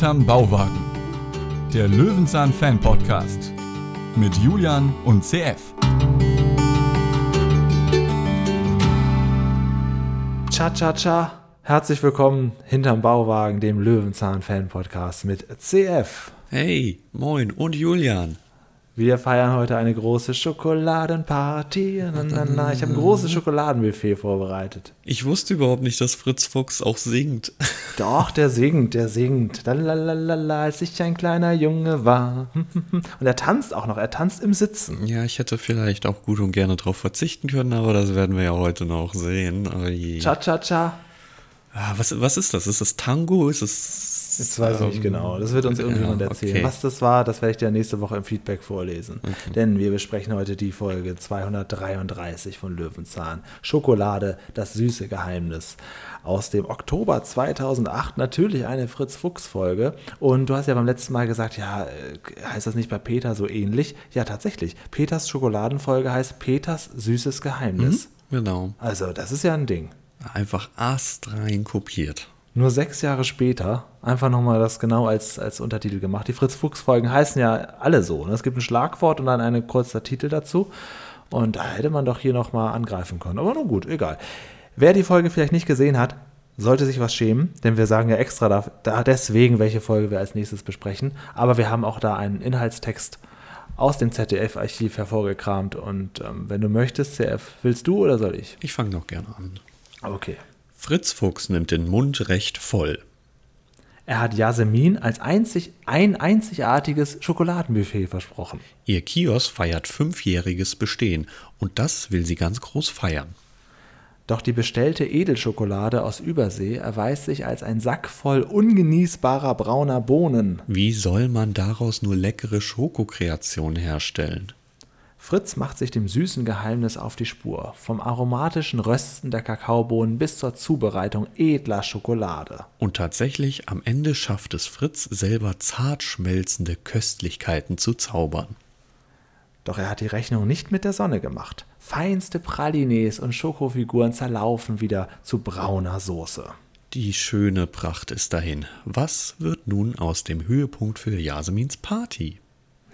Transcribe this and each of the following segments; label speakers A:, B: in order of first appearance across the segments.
A: Hinterm Bauwagen. Der Löwenzahn Fan Podcast mit Julian und CF.
B: Cha cha cha. Herzlich willkommen hinterm Bauwagen, dem Löwenzahn Fan Podcast mit CF.
C: Hey, moin und Julian.
B: Wir feiern heute eine große Schokoladenparty. Na, na, na. Ich habe ein großes Schokoladenbuffet vorbereitet.
C: Ich wusste überhaupt nicht, dass Fritz Fuchs auch singt.
B: Doch, der singt, der singt. Lalalala, als ich ein kleiner Junge war. Und er tanzt auch noch, er tanzt im Sitzen.
C: Ja, ich hätte vielleicht auch gut und gerne darauf verzichten können, aber das werden wir ja heute noch sehen. Oh je.
B: Cha cha cha.
C: Ah, was, was ist das? Ist das Tango? Ist es.
B: Jetzt weiß ich nicht
C: ähm,
B: genau. Das wird uns irgendjemand
C: ja,
B: erzählen.
C: okay.
B: Was das war, das werde ich dir nächste Woche im Feedback vorlesen. Denn wir besprechen heute die Folge 233 von Löwenzahn. Schokolade, das süße Geheimnis. Aus dem Oktober 2008 natürlich eine Fritz-Fuchs-Folge. Und du hast ja beim letzten Mal gesagt, ja, äh, heißt das nicht bei Peter so ähnlich? Ja, tatsächlich. Peters Schokoladenfolge heißt Peters süßes Geheimnis.
C: Genau.
B: Also, das ist ja ein Ding.
C: Einfach astrein kopiert.
B: Nur sechs Jahre später einfach nochmal das genau als, als Untertitel gemacht. Die Fritz-Fuchs-Folgen heißen ja alle so. Ne? Es gibt ein Schlagwort und dann einen kurzer Titel dazu. Und da hätte man doch hier nochmal angreifen können. Aber nun gut, egal. Wer die Folge vielleicht nicht gesehen hat, sollte sich was schämen, denn wir sagen ja extra da, da deswegen, welche Folge wir als nächstes besprechen. Aber wir haben auch da einen Inhaltstext aus dem ZDF-Archiv hervorgekramt. Und ähm, wenn du möchtest, CF, willst du oder soll ich?
C: Ich fange noch gerne an.
B: Okay.
C: Fritz Fuchs nimmt den Mund recht voll.
B: Er hat Yasemin als einzig, ein einzigartiges Schokoladenbuffet versprochen.
C: Ihr Kiosk feiert fünfjähriges Bestehen und das will sie ganz groß feiern.
B: Doch die bestellte Edelschokolade aus Übersee erweist sich als ein Sack voll ungenießbarer brauner Bohnen.
C: Wie soll man daraus nur leckere Schokokreationen herstellen?
B: Fritz macht sich dem süßen Geheimnis auf die Spur, vom aromatischen Rösten der Kakaobohnen bis zur Zubereitung edler Schokolade.
C: Und tatsächlich, am Ende schafft es Fritz selber zart schmelzende Köstlichkeiten zu zaubern.
B: Doch er hat die Rechnung nicht mit der Sonne gemacht. Feinste Pralines und Schokofiguren zerlaufen wieder zu brauner Soße.
C: Die schöne Pracht ist dahin. Was wird nun aus dem Höhepunkt für Jasmins Party?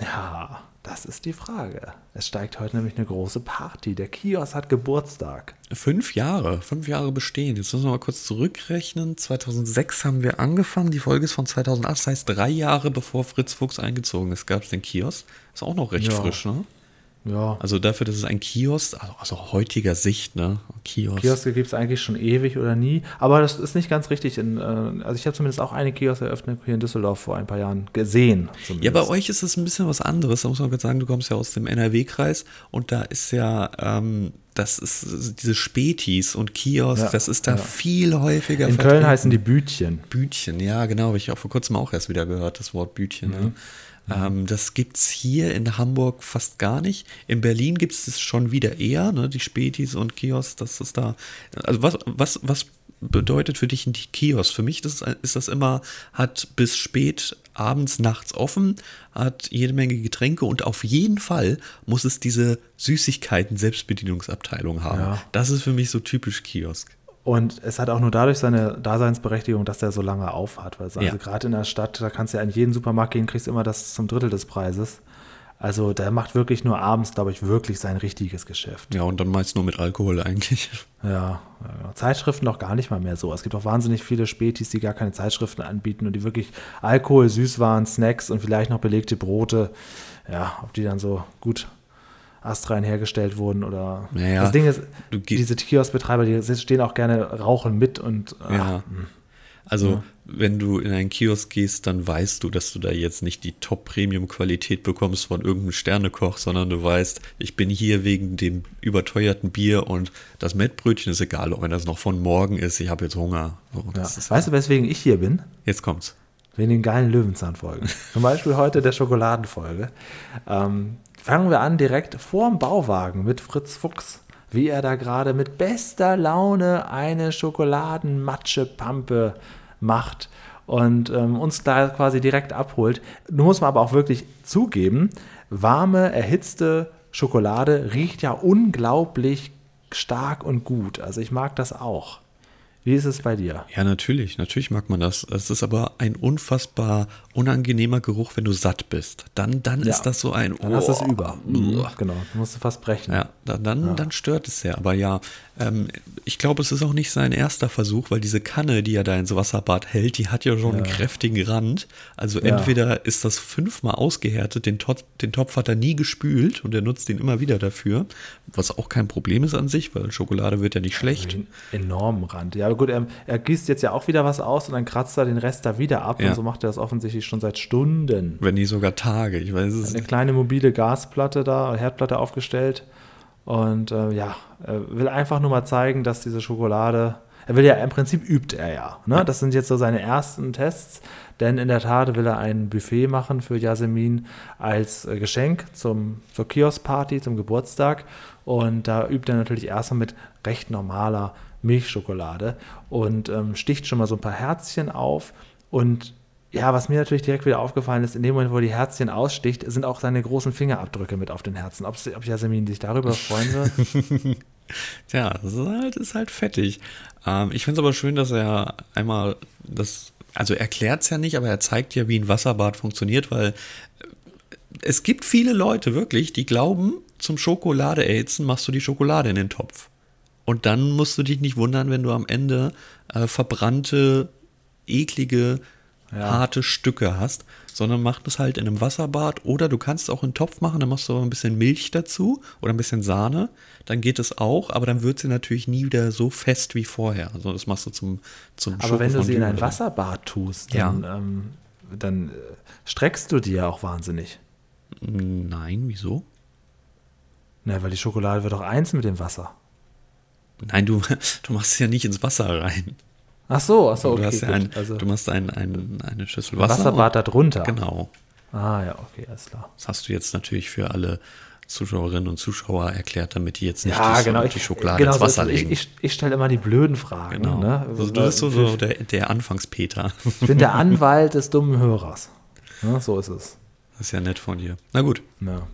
B: Ja, das ist die Frage. Es steigt heute nämlich eine große Party. Der Kiosk hat Geburtstag.
C: Fünf Jahre, fünf Jahre bestehen. Jetzt müssen wir mal kurz zurückrechnen. 2006 haben wir angefangen. Die Folge ist von 2008. Das heißt, drei Jahre bevor Fritz Fuchs eingezogen ist, gab es den Kiosk. Ist auch noch recht
B: Ja.
C: frisch, ne?
B: Ja,
C: Also dafür, dass es ein Kiosk, also aus heutiger Sicht, ne? Kiosk.
B: Kioske gibt es eigentlich schon ewig oder nie. Aber das ist nicht ganz richtig. In, äh, also ich habe zumindest auch eine Kiosk-Eröffnung hier in Düsseldorf vor ein paar Jahren gesehen.
C: Ja,
B: zumindest.
C: bei euch ist es ein bisschen was anderes. Da muss man kurz sagen, du kommst ja aus dem NRW-Kreis und da ist ja, ähm, das ist diese Spätis und Kiosk,
B: Ja,
C: das ist da
B: ja.
C: viel häufiger.
B: In Köln
C: vertreten.
B: heißen die Bütchen.
C: Bütchen, ja, genau, habe ich auch vor kurzem auch erst wieder gehört, das Wort Bütchen.
B: Mhm.
C: Ja. Ähm, das gibt's hier in Hamburg fast gar nicht. In Berlin gibt es schon wieder eher, ne, die Spätis und Kiosks, das ist da. Also was, was, was bedeutet für dich ein Kiosk? Für mich ist, ist das immer, hat bis spät abends, nachts offen, hat jede Menge Getränke und auf jeden Fall muss es diese Süßigkeiten-Selbstbedienungsabteilung haben.
B: Ja.
C: Das ist für mich so typisch Kiosk.
B: Und es hat auch nur dadurch seine Daseinsberechtigung, dass der so lange auf hat. Weil, also
C: Ja.
B: gerade in der Stadt, da kannst du ja in jeden Supermarkt gehen, kriegst immer das zum Drittel des Preises. Also der macht wirklich nur abends, glaube ich, wirklich sein richtiges Geschäft.
C: Ja, und dann meist nur mit Alkohol eigentlich.
B: Ja, ja. Zeitschriften auch gar nicht mal mehr so. Es gibt auch wahnsinnig viele Spätis, die gar keine Zeitschriften anbieten und die wirklich Alkohol, Süßwaren, Snacks und vielleicht noch belegte Brote, ja, ob die dann so gut astrein hergestellt wurden oder.
C: Naja,
B: das Ding ist, diese Kioskbetreiber, die stehen auch gerne rauchen mit und ach,
C: Ja. Also, wenn du in einen Kiosk gehst, dann weißt du, dass du da jetzt nicht die Top-Premium-Qualität bekommst von irgendeinem Sternekoch, sondern du weißt, ich bin hier wegen dem überteuerten Bier und das Mettbrötchen ist egal, auch wenn das noch von morgen ist, ich habe jetzt Hunger. So,
B: ja.
C: das ist,
B: Weißt du, weswegen ich hier bin?
C: jetzt kommt's.
B: Wegen den geilen Löwenzahnfolgen. Zum Beispiel heute der Schokoladenfolge. Ähm, fangen wir an direkt vorm Bauwagen mit Fritz Fuchs. Wie er da gerade mit bester Laune eine Schokoladenmatschepampe macht und ähm, uns da quasi direkt abholt. Nun muss man aber auch wirklich zugeben, warme, erhitzte Schokolade riecht ja unglaublich stark und gut. Also ich mag das auch. Wie ist es bei dir?
C: Ja, natürlich, natürlich mag man das. Es ist aber ein unfassbar unangenehmer Geruch, wenn du satt bist. Dann, dann
B: Ja.
C: ist das so ein.
B: Dann hast du es
C: Oh,
B: über. Mhm, genau, du musst du fast brechen.
C: Ja, dann, dann, dann stört es sehr. Aber ja, ähm, ich glaube, es ist auch nicht sein erster Versuch, weil diese Kanne, die er da ins Wasserbad hält, die hat ja schon einen kräftigen Rand. Also
B: Ja.
C: entweder ist das fünfmal ausgehärtet, den, Topf, den Topf hat er nie gespült und er nutzt ihn immer wieder dafür, was auch kein Problem ist an sich, weil Schokolade wird ja nicht schlecht.
B: Einen enormen Rand. Ja, gut, er, er gießt jetzt ja auch wieder was aus und dann kratzt er den Rest da wieder ab.
C: Ja.
B: Und so macht er das offensichtlich schon seit Stunden.
C: Wenn nicht sogar Tage. Ich weiß es
B: Eine kleine mobile Gasplatte da, Herdplatte aufgestellt. Und äh, ja, er will einfach nur mal zeigen, dass diese Schokolade. Er will ja im Prinzip übt er ja. Ne? Das sind jetzt so seine ersten Tests, denn in der Tat will er ein Buffet machen für Yasemin als äh, Geschenk zum, zur Kiosk-Party, zum Geburtstag. Und da übt er natürlich erstmal mit recht normaler Milchschokolade und ähm, sticht schon mal so ein paar Herzchen auf. Und ja, was mir natürlich direkt wieder aufgefallen ist, in dem Moment, wo die Herzchen aussticht, sind auch seine großen Fingerabdrücke mit auf den Herzen. Ob's, ob Yasemin sich darüber freuen wird?
C: Tja, das ist halt, ist halt fettig. Ähm, ich finde es aber schön, dass er einmal das, also erklärt es ja nicht, aber er zeigt ja, wie ein Wasserbad funktioniert, weil äh, es gibt viele Leute wirklich, die glauben, zum Schokolade erhitzen machst du die Schokolade in den Topf. Und dann musst du dich nicht wundern, wenn du am Ende äh, verbrannte, eklige,
B: Ja.
C: harte Stücke hast, sondern mach das halt in einem Wasserbad oder du kannst es auch in einen Topf machen, dann machst du aber ein bisschen Milch dazu oder ein bisschen Sahne, dann geht es auch, aber dann wird sie natürlich nie wieder so fest wie vorher. Also das machst du zum, zum
B: Aber wenn du sie in ein. Wasserbad tust, dann, ähm, dann äh, streckst du die ja auch wahnsinnig.
C: Nein, wieso?
B: Na, weil die Schokolade wird doch eins mit dem Wasser.
C: Nein, du, du machst es ja nicht ins Wasser rein.
B: Ach so, ach so, okay.
C: du, hast ja ein,
B: also
C: du machst ein, ein, eine Schüssel Wasser.
B: Wasserbad da drunter.
C: und, genau.
B: Ah ja, okay, alles klar.
C: Das hast du jetzt natürlich für alle Zuschauerinnen und Zuschauer erklärt, damit die jetzt nicht
B: Ja,
C: die,
B: genau.
C: die Schokolade
B: genau
C: ins
B: so
C: Wasser
B: es.
C: legen.
B: Ich, ich, ich stelle immer die blöden Fragen.
C: genau.
B: Ne?
C: Also du bist so, so der, der Anfangspeter.
B: Ich bin der Anwalt des dummen Hörers. Ne, so ist es.
C: Das ist ja nett von dir. Na gut.
B: Ja.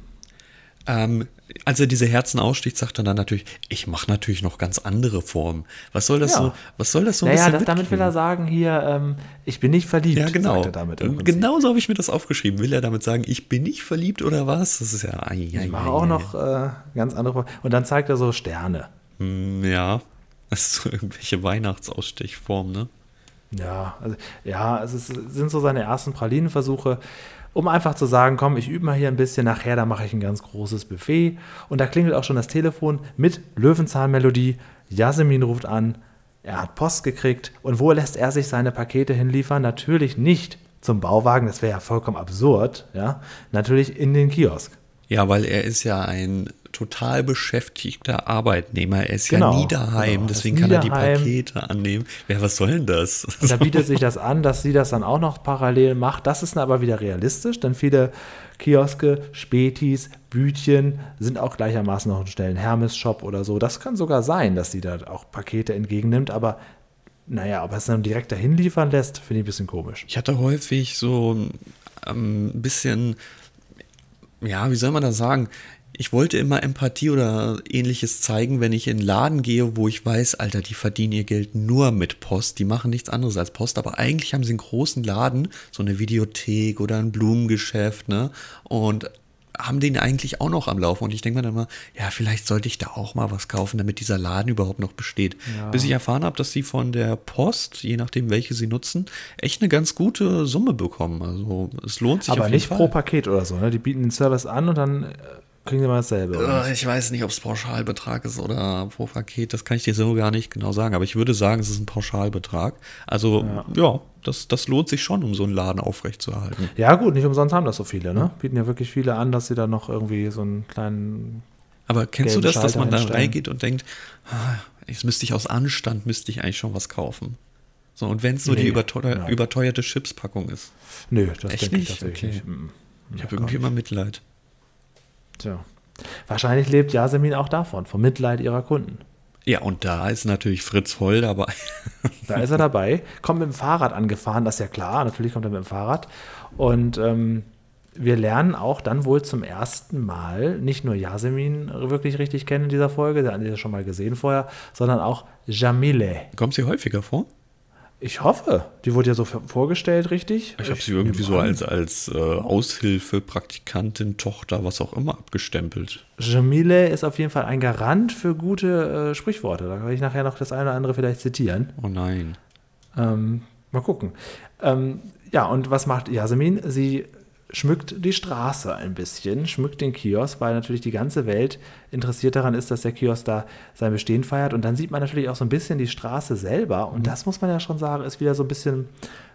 C: Ähm, als er diese Herzen aussticht, sagt er dann natürlich, ich mache natürlich noch ganz andere Formen. Was soll das
B: Ja.
C: so? Was soll das so ein
B: Naja,
C: bisschen
B: das, damit will er sagen, hier, ähm, ich bin nicht verliebt.
C: Ja, genau.
B: Er
C: genau so habe ich mir das aufgeschrieben. Will er damit sagen, ich bin nicht verliebt oder was? Das ist ja. Ai, ai,
B: Ich mache auch noch äh, ganz andere. Und dann zeigt er so Sterne.
C: Hm, Ja. Das ist so irgendwelche Weihnachtsausstichformen, ne?
B: Ja, also, ja, es ist, sind so seine ersten Pralinenversuche, um einfach zu sagen, komm, ich übe mal hier ein bisschen, nachher, da mache ich ein ganz großes Buffet. Und da klingelt auch schon das Telefon mit Löwenzahnmelodie. Yasemin ruft an, er hat Post gekriegt. Und wo lässt er sich seine Pakete hinliefern? Natürlich nicht zum Bauwagen, das wäre ja vollkommen absurd, ja. Natürlich in den Kiosk.
C: Ja, weil er ist ja ein total beschäftigter Arbeitnehmer. Er ist
B: Genau,
C: ja nie daheim,
B: genau.
C: Deswegen
B: nie
C: kann er die
B: daheim.
C: Pakete annehmen. Ja, was soll denn das?
B: Und da bietet sich das an, dass sie das dann auch noch parallel macht. Das ist dann aber wieder realistisch, denn viele Kioske, Spätis, Bütchen sind auch gleichermaßen noch Stellen Hermes-Shop oder so. Das kann sogar sein, dass sie da auch Pakete entgegennimmt, aber naja, ob er es dann direkt dahin liefern lässt, finde ich ein bisschen komisch.
C: Ich hatte häufig so ähm, ein bisschen, ja, wie soll man das sagen? Ich wollte immer Empathie oder ähnliches zeigen, wenn ich in einen Laden gehe, wo ich weiß, Alter, die verdienen ihr Geld nur mit Post, die machen nichts anderes als Post, aber eigentlich haben sie einen großen Laden, so eine Videothek oder ein Blumengeschäft, ne? Und haben den eigentlich auch noch am Laufen. Und ich denke mir dann immer, ja, vielleicht sollte ich da auch mal was kaufen, damit dieser Laden überhaupt noch besteht.
B: Ja.
C: Bis ich erfahren habe, dass sie von der Post, je nachdem welche sie nutzen, echt eine ganz gute Summe bekommen. Also es lohnt sich
B: aber nicht
C: Fall.
B: pro Paket oder so. Ne? Die bieten den Service an und dann äh, kriegen sie mal dasselbe. oder?
C: Äh, Ich weiß nicht, ob es Pauschalbetrag ist oder pro Paket, das kann ich dir so gar nicht genau sagen, aber ich würde sagen, es ist ein Pauschalbetrag. Also ja, das, das lohnt sich schon, um so einen Laden aufrechtzuerhalten.
B: Ja, gut, nicht umsonst haben das so viele. Ne? Bieten ja wirklich viele an, dass sie da noch irgendwie so einen kleinen
C: Aber kennst du das, dass man da
B: Schalter hinstellen.
C: reingeht und denkt, ah, jetzt müsste ich aus Anstand, müsste ich eigentlich schon was kaufen. So, und wenn es nur die
B: Nee,
C: überteuer,
B: nein.
C: überteuerte Chipspackung ist.
B: Nö, das
C: Echt
B: denke ich
C: nicht?
B: tatsächlich
C: Okay.
B: nicht. Mm,
C: Ich
B: ja,
C: habe irgendwie immer Mitleid.
B: Tja. Wahrscheinlich lebt Yasemin auch davon, vom Mitleid ihrer Kunden.
C: Ja, und da ist natürlich Fritz voll dabei.
B: Da ist er dabei, kommt mit dem Fahrrad angefahren, das ist ja klar, natürlich kommt er mit dem Fahrrad. Und ähm, wir lernen auch dann wohl zum ersten Mal nicht nur Yasemin wirklich richtig kennen in dieser Folge, der haben ja schon mal gesehen vorher, sondern auch Jamile.
C: Kommt sie häufiger vor?
B: Ich hoffe. Die wurde ja so vorgestellt, richtig?
C: Ich habe sie irgendwie so als, als äh, Aushilfe, Praktikantin, Tochter, was auch immer abgestempelt.
B: Jamile ist auf jeden Fall ein Garant für gute äh, Sprichworte. Da kann ich nachher noch das eine oder andere vielleicht zitieren.
C: Oh nein.
B: Ähm, mal gucken. Ähm, ja, und was macht Yasemin? Sie schmückt die Straße ein bisschen, schmückt den Kiosk, weil natürlich die ganze Welt interessiert daran ist, dass der Kiosk da sein Bestehen feiert. Und dann sieht man natürlich auch so ein bisschen die Straße selber. Und das muss man ja schon sagen, ist wieder so ein bisschen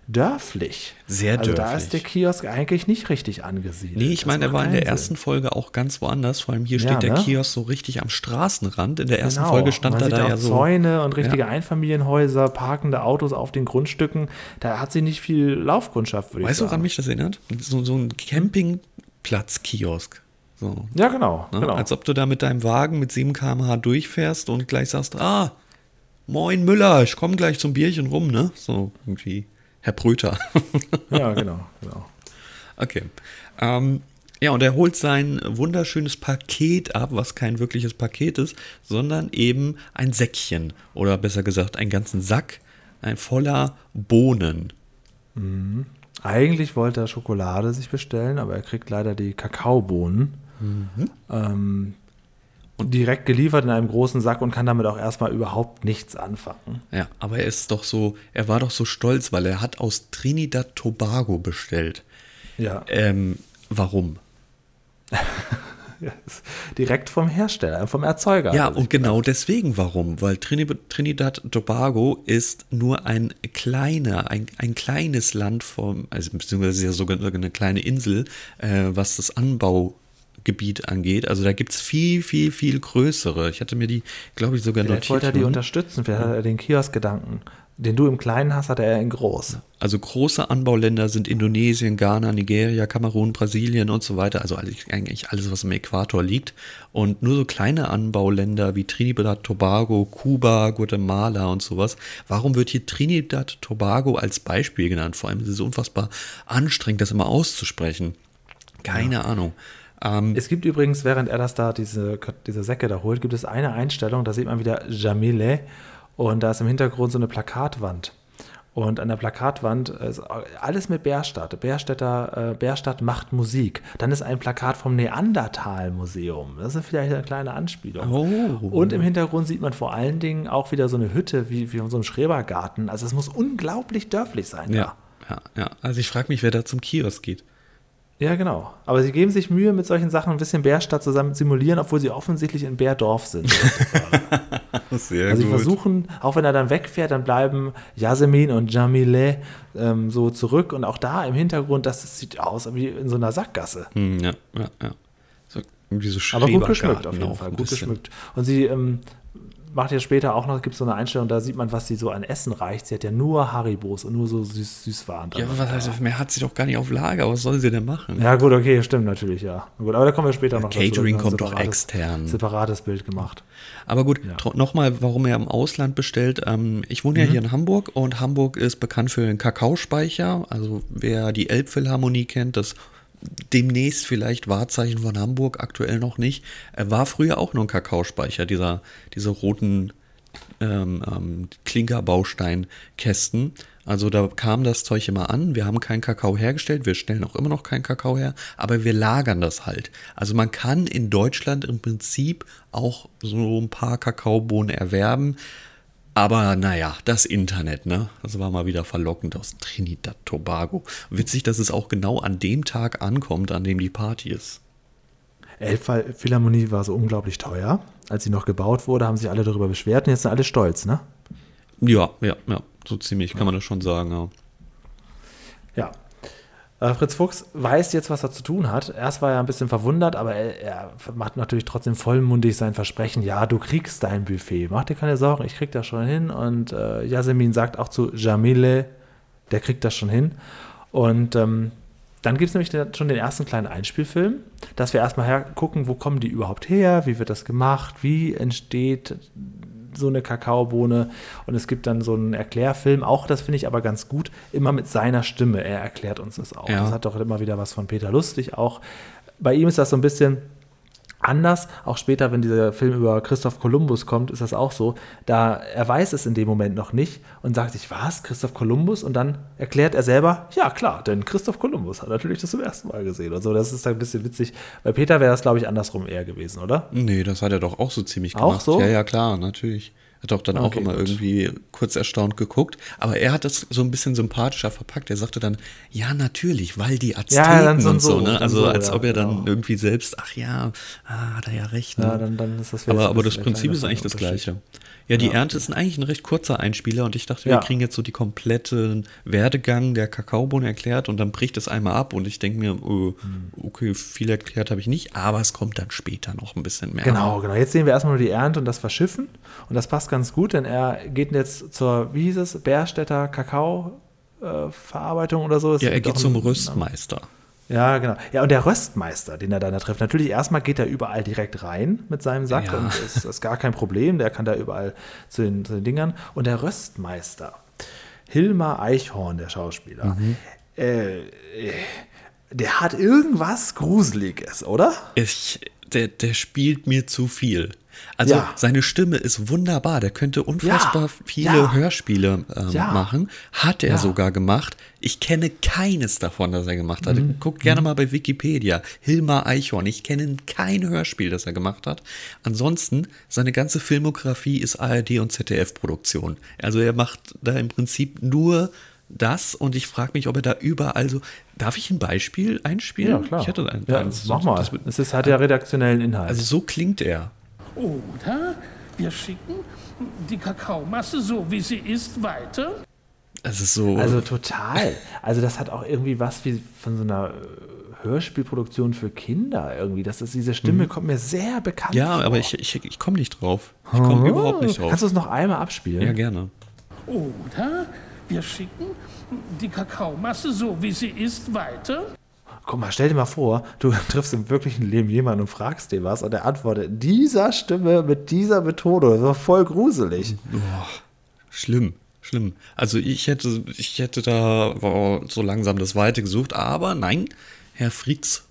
B: dörflich.
C: Sehr
B: also
C: dörflich.
B: da ist der Kiosk eigentlich nicht richtig angesiedelt.
C: Nee, ich meine, er war in der
B: keinen
C: ersten
B: Sinn.
C: Folge auch ganz woanders. Vor allem hier steht
B: Ja,
C: der
B: ne?
C: Kiosk so richtig am Straßenrand. In der ersten
B: Genau.
C: Folge stand
B: man
C: er
B: sieht
C: da
B: auch
C: ja so.
B: Zäune und richtige Einfamilienhäuser, parkende Autos auf den Grundstücken. Da hat sie nicht viel Laufkundschaft, würde ich
C: Weißt du,
B: sagen.
C: woran mich das erinnert? So, so ein Campingplatz-Kiosk. So.
B: Ja, genau.
C: Ne?
B: genau.
C: Als ob du da mit deinem Wagen mit 7 km/h durchfährst und gleich sagst, ah, moin Müller, ich komme gleich zum Bierchen rum, ne? So irgendwie. Herr Bröter.
B: ja, genau. genau.
C: Okay. Ähm, ja, und er holt sein wunderschönes Paket ab, was kein wirkliches Paket ist, sondern eben ein Säckchen oder besser gesagt einen ganzen Sack, ein voller Bohnen.
B: Eigentlich wollte er Schokolade sich bestellen, aber er kriegt leider die Kakaobohnen. Ähm, und direkt geliefert in einem großen Sack und kann damit auch erstmal überhaupt nichts anfangen.
C: Ja, aber er ist doch so, er war doch so stolz, weil er hat aus Trinidad Tobago bestellt.
B: Ja,
C: Ähm, warum?
B: direkt vom Hersteller, vom Erzeuger.
C: Ja,
B: sich
C: und genau deswegen warum? Weil Trini Trinidad Tobago ist nur ein kleiner, ein, ein kleines Land vom, also beziehungsweise ja sogar eine kleine Insel, äh, was das Anbaugebiet angeht. Also da gibt es viel, viel, viel größere. Ich hatte mir die, glaube ich, sogar
B: Vielleicht
C: notiert.
B: wollte er die unterstützen, vielleicht hat er den Kiosk-Gedanken. Den du im Kleinen hast, hat er in groß.
C: Also große Anbauländer sind Indonesien, Ghana, Nigeria, Kamerun, Brasilien und so weiter. Also eigentlich alles, was im Äquator liegt. Und nur so kleine Anbauländer wie Trinidad, Tobago, Kuba, Guatemala und sowas. Warum wird hier Trinidad, Tobago als Beispiel genannt? Vor allem ist es unfassbar anstrengend, das immer auszusprechen. Keine Ahnung. Ähm,
B: Es gibt übrigens, während er das da, diese, diese Säcke da holt, gibt es eine Einstellung, da sieht man wieder Jamile und da ist im Hintergrund so eine Plakatwand. Und an der Plakatwand ist alles mit Bärstadt. Bärstädter, äh, Bärstadt macht Musik. Dann ist ein Plakat vom Neandertal-Museum. Das ist vielleicht eine kleine Anspielung.
C: Oh.
B: Und im Hintergrund sieht man vor allen Dingen auch wieder so eine Hütte wie, wie in so einem Schrebergarten. Also es muss unglaublich dörflich sein.
C: ja, ja, ja. Also ich frage mich, wer da zum Kiosk geht.
B: Ja, genau. Aber sie geben sich Mühe, mit solchen Sachen ein bisschen Bärstadt zusammen zu simulieren, obwohl sie offensichtlich in Bärdorf sind.
C: Sehr
B: Also sie versuchen, auch wenn er dann wegfährt, dann bleiben Yasemin und Jamile ähm, so zurück und auch da im Hintergrund, das sieht aus wie in so einer Sackgasse.
C: Hm, ja, ja, ja. So, so
B: Aber gut geschmückt auf jeden Fall, gut
C: bisschen.
B: geschmückt. Und sie ähm, macht ja später auch noch, gibt es so eine Einstellung, da sieht man, was sie so an Essen reicht. Sie hat ja nur Haribos und nur so süß, Süßwaren.
C: Ja, aber was heißt, mehr hat sie doch gar nicht auf Lager. Was soll sie denn machen?
B: Ja, gut, okay, stimmt natürlich, ja. Gut, aber da kommen wir später noch
C: Catering
B: dazu.
C: Kommt doch extern.
B: Separates Bild gemacht.
C: Aber gut,
B: Ja.
C: nochmal, warum er im Ausland bestellt. Ähm, ich wohne ja hier in Hamburg und Hamburg ist bekannt für den Kakaospeicher. Also wer die Elbphilharmonie kennt, das demnächst vielleicht Wahrzeichen von Hamburg, aktuell noch nicht, äh, war früher auch nur ein Kakaospeicher, dieser, diese roten ähm, ähm, Klinkerbausteinkästen. Also da kam das Zeug immer an. Wir haben keinen Kakao hergestellt, wir stellen auch immer noch keinen Kakao her, aber wir lagern das halt. Also man kann in Deutschland im Prinzip auch so ein paar Kakaobohnen erwerben. Aber naja, das Internet, ne? Das war mal wieder verlockend aus Trinidad Tobago. Witzig, dass es auch genau an dem Tag ankommt, an dem die Party ist.
B: Elbphilharmonie war so unglaublich teuer. Als sie noch gebaut wurde, haben sich alle darüber beschwert und jetzt sind alle stolz, ne?
C: Ja, ja, ja, so ziemlich kann man das schon sagen, ja.
B: Ja. Äh, Fritz Fuchs weiß jetzt, was er zu tun hat. Erst war er ein bisschen verwundert, aber er, er macht natürlich trotzdem vollmundig sein Versprechen. Ja, du kriegst dein Buffet. Mach dir keine Sorgen, ich krieg das schon hin. Und äh, Yasemin sagt auch zu Jamile, der kriegt das schon hin. Und ähm, dann gibt es nämlich den, schon den ersten kleinen Einspielfilm, dass wir erstmal hergucken, wo kommen die überhaupt her, wie wird das gemacht, wie entsteht so eine Kakaobohne und es gibt dann so einen Erklärfilm, auch das finde ich aber ganz gut, immer mit seiner Stimme. Er erklärt uns das auch.
C: Ja.
B: Das hat doch immer wieder was von Peter Lustig auch. Bei ihm ist das so ein bisschen anders. Auch später, wenn dieser Film über Christoph Kolumbus kommt, ist das auch so. Da er weiß es in dem Moment noch nicht und sagt sich, was, Christoph Kolumbus? Und dann erklärt er selber, ja klar, denn Christoph Kolumbus hat natürlich das zum ersten Mal gesehen. Und so, das ist ein bisschen witzig. Bei Peter wäre das, glaube ich, andersrum eher gewesen, oder?
C: Nee, das hat er doch auch so ziemlich
B: Auch
C: gemacht.
B: so?
C: Ja, ja, klar, natürlich. Hat auch dann auch
B: Okay,
C: immer
B: gut.
C: irgendwie kurz erstaunt geguckt. Aber er hat das so ein bisschen sympathischer verpackt. Er sagte dann, ja, natürlich, weil die Azteken
B: Ja,
C: und so,
B: so,
C: ne? Also
B: so,
C: als
B: ja,
C: ob er dann
B: genau.
C: irgendwie selbst, ach ja, ah, hat er ja recht. Ne?
B: Ja, dann, dann ist das
C: aber, aber das Prinzip ist eigentlich das gleiche. Ja, die
B: Ja.
C: Ernte ist eigentlich ein recht kurzer Einspieler und ich dachte,
B: Ja.
C: wir kriegen jetzt so die komplette Werdegang der Kakaobohne erklärt und dann bricht es einmal ab und ich denke mir, oh,
B: Hm.
C: okay, viel erklärt habe ich nicht, aber es kommt dann später noch ein bisschen mehr.
B: Genau, genau. Jetzt sehen wir erstmal nur die Ernte und das Verschiffen. Und das passt ganz gut, denn er geht jetzt zur, wie hieß es, Bärstädter Kakao-Verarbeitung oder so.
C: Ja, er geht zum Röstmeister.
B: Ja, genau. Ja, und der Röstmeister, den er dann da trifft, natürlich erstmal geht er überall direkt rein mit seinem Sack
C: Ja.
B: und ist, ist gar kein Problem, der kann da überall zu den, zu den Dingern. Und der Röstmeister, Hilmar Eichhorn, der Schauspieler,
C: Mhm.
B: äh, der hat irgendwas Gruseliges, oder?
C: Ich, der, der spielt mir zu viel. Also
B: Ja.
C: seine Stimme ist wunderbar. Der könnte unfassbar
B: Ja.
C: viele
B: Ja.
C: Hörspiele ähm,
B: Ja.
C: machen. Hat er
B: Ja.
C: sogar gemacht. Ich kenne keines davon, das er gemacht hat.
B: Mhm.
C: Guckt gerne mal bei Wikipedia. Hilmar Eichhorn. Ich kenne kein Hörspiel, das er gemacht hat. Ansonsten, seine ganze Filmografie ist ARD und ZDF-Produktion. Also er macht da im Prinzip nur das und ich frage mich, ob er da überall so. Darf ich ein Beispiel einspielen? Ich hätte ein,
B: ja,
C: eins.
B: mach mal. Es ist, hat ja redaktionellen Inhalt.
C: also so klingt er.
D: Oder wir schicken die Kakaomasse so wie sie ist weiter.
C: Ist so.
B: Also total. Also das hat auch irgendwie was wie von so einer äh, Hörspielproduktion für Kinder irgendwie. Das ist, diese Stimme kommt mir sehr bekannt
C: Mhm. ja,
B: vor.
C: aber ich, ich, ich komme nicht drauf. Ich komme überhaupt nicht drauf.
B: Kannst du es noch einmal abspielen?
C: Ja, gerne.
D: Oder wir schicken die Kakaomasse so wie sie ist weiter.
B: Guck mal, stell dir mal vor, du triffst im wirklichen Leben jemanden und fragst den was und er antwortet dieser Stimme mit dieser Betonung. Das war voll gruselig.
C: Schlimm, schlimm. Also ich hätte, ich hätte da so langsam das Weite gesucht, aber nein, Herr Fritz,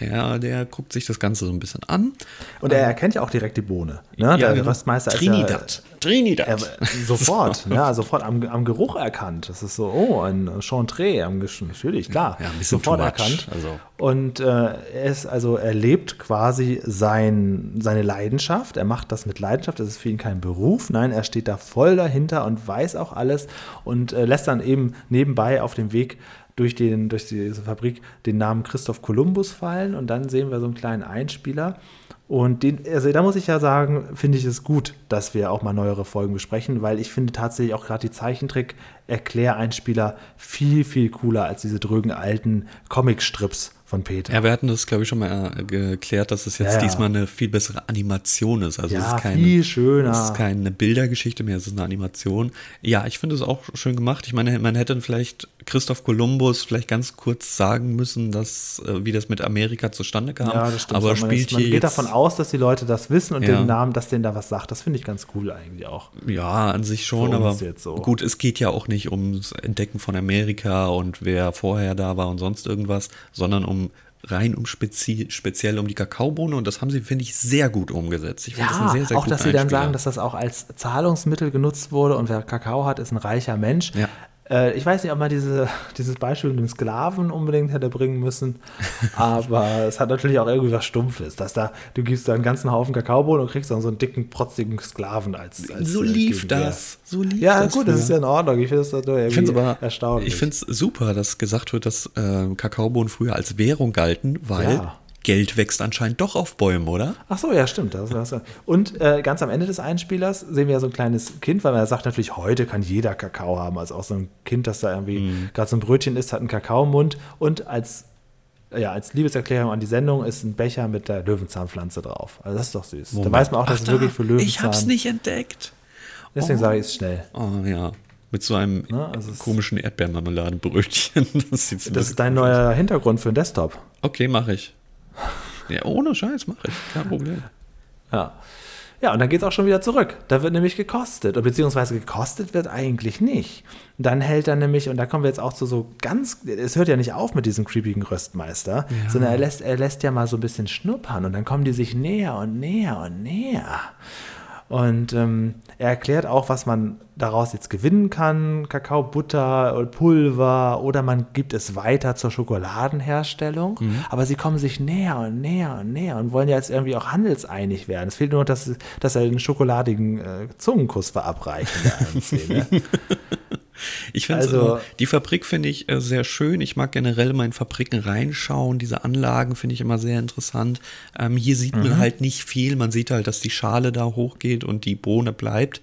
C: der, der guckt sich das Ganze so ein bisschen an.
B: Und er erkennt ja auch direkt die Bohne. Ne? der
C: genau.
B: Röstmeister
C: Trinidad.
B: ist ja,
C: Trinidad.
B: er, sofort, ja, sofort am, am Geruch erkannt. Das ist so, oh, ein Chantre am Gesch Natürlich, klar.
C: Ja, ein bisschen
B: sofort erkannt.
C: also.
B: Und äh, er ist, also er lebt quasi sein, seine Leidenschaft. Er macht das mit Leidenschaft. Das ist für ihn kein Beruf. Nein, er steht da voll dahinter und weiß auch alles und äh, lässt dann eben nebenbei auf dem Weg durch, den, durch diese Fabrik den Namen Christoph Kolumbus fallen und dann sehen wir so einen kleinen Einspieler. Und den, also da muss ich ja sagen, finde ich es gut, dass wir auch mal neuere Folgen besprechen, weil ich finde tatsächlich auch gerade die Zeichentrick-Erkläreinspieler viel, viel cooler als diese drögen alten Comicstrips von Peter.
C: Ja, wir hatten das, glaube ich, schon mal äh, geklärt, dass es jetzt
B: Ja, ja.
C: diesmal eine viel bessere Animation ist. Also
B: Ja,
C: es ist keine,
B: viel schöner.
C: Es ist keine Bildergeschichte mehr, es ist eine Animation. Ja, ich finde es auch schön gemacht. Ich meine, man hätte vielleicht Christoph Kolumbus vielleicht ganz kurz sagen müssen, dass, äh, wie das mit Amerika zustande kam.
B: Ja, das stimmt.
C: Aber
B: man
C: spielt
B: ist, man geht davon aus, dass die Leute das wissen und
C: Ja.
B: den Namen, dass denen da was sagt. Das finde ich ganz cool eigentlich auch.
C: Ja, an sich schon, aber
B: so.
C: gut, es geht ja auch nicht ums Entdecken von Amerika und wer vorher da war und sonst irgendwas, sondern um rein um spezi speziell um die Kakaobohne und das haben sie, finde ich, sehr gut umgesetzt. Ich finde das
B: Ja,
C: einen sehr, sehr
B: auch dass sie dann
C: Einspieler.
B: sagen, dass das auch als Zahlungsmittel genutzt wurde und wer Kakao hat, ist ein reicher Mensch.
C: Ja.
B: Äh, ich weiß nicht, ob man diese, dieses Beispiel mit dem Sklaven unbedingt hätte bringen müssen, aber es hat natürlich auch irgendwie was Stumpfes, dass da, du gibst da einen ganzen Haufen Kakaobohnen und kriegst dann so einen dicken, protzigen Sklaven als, als
C: so
B: äh,
C: lief das. So lief
B: Ja,
C: das
B: gut, das ist ja in Ordnung. Ich finde das doch irgendwie
C: Ich finde es aber
B: erstaunlich.
C: Ich finde es super, dass gesagt wird, dass äh, Kakaobohnen früher als Währung galten, weil
B: Ja.
C: Geld wächst anscheinend doch auf Bäumen, oder?
B: Ach so, ja, stimmt. Das, das, und äh, ganz am Ende des Einspielers sehen wir ja so ein kleines Kind, weil man sagt natürlich, heute kann jeder Kakao haben. Also auch so ein Kind, das da irgendwie
C: Mhm.
B: gerade so ein Brötchen isst, hat einen Kakao im Mund. Und als, ja, als Liebeserklärung an die Sendung ist ein Becher mit der Löwenzahnpflanze drauf. Also das ist doch süß. Da weiß man auch, dass
C: Ach,
B: es wirklich für Löwenzahn
C: Ich hab's nicht entdeckt.
B: Deswegen sage ich es schnell.
C: Oh ja. Mit so einem
B: Ne, also
C: komischen Erdbeermarmeladenbrötchen. Das,
B: Das ist dein neuer Hintergrund für den Desktop.
C: Okay, mache ich. Ja, ohne Scheiß mache ich. Kein Problem.
B: Ja. Ja, und dann geht es auch schon wieder zurück. Da wird nämlich gekostet. Und beziehungsweise gekostet wird eigentlich nicht. Dann hält er nämlich, und da kommen wir jetzt auch zu so ganz, es hört ja nicht auf mit diesem creepigen Röstmeister,
C: Ja.
B: sondern er lässt, er lässt ja mal so ein bisschen schnuppern und dann kommen die sich näher und näher und näher. Und ähm, er erklärt auch, was man daraus jetzt gewinnen kann: Kakaobutter oder Pulver oder man gibt es weiter zur Schokoladenherstellung. Aber sie kommen sich näher und näher und näher und wollen ja jetzt irgendwie auch handelseinig werden. Es fehlt nur dass, dass er einen schokoladigen äh, Zungenkuss in der Szene.
C: Ich finde
B: Also-
C: die Fabrik finde ich äh, sehr schön. Ich mag generell mal in Fabriken reinschauen. Diese Anlagen finde ich immer sehr interessant. Ähm, hier sieht
B: Mhm.
C: man halt nicht viel. Man sieht halt, dass die Schale da hochgeht und die Bohne bleibt.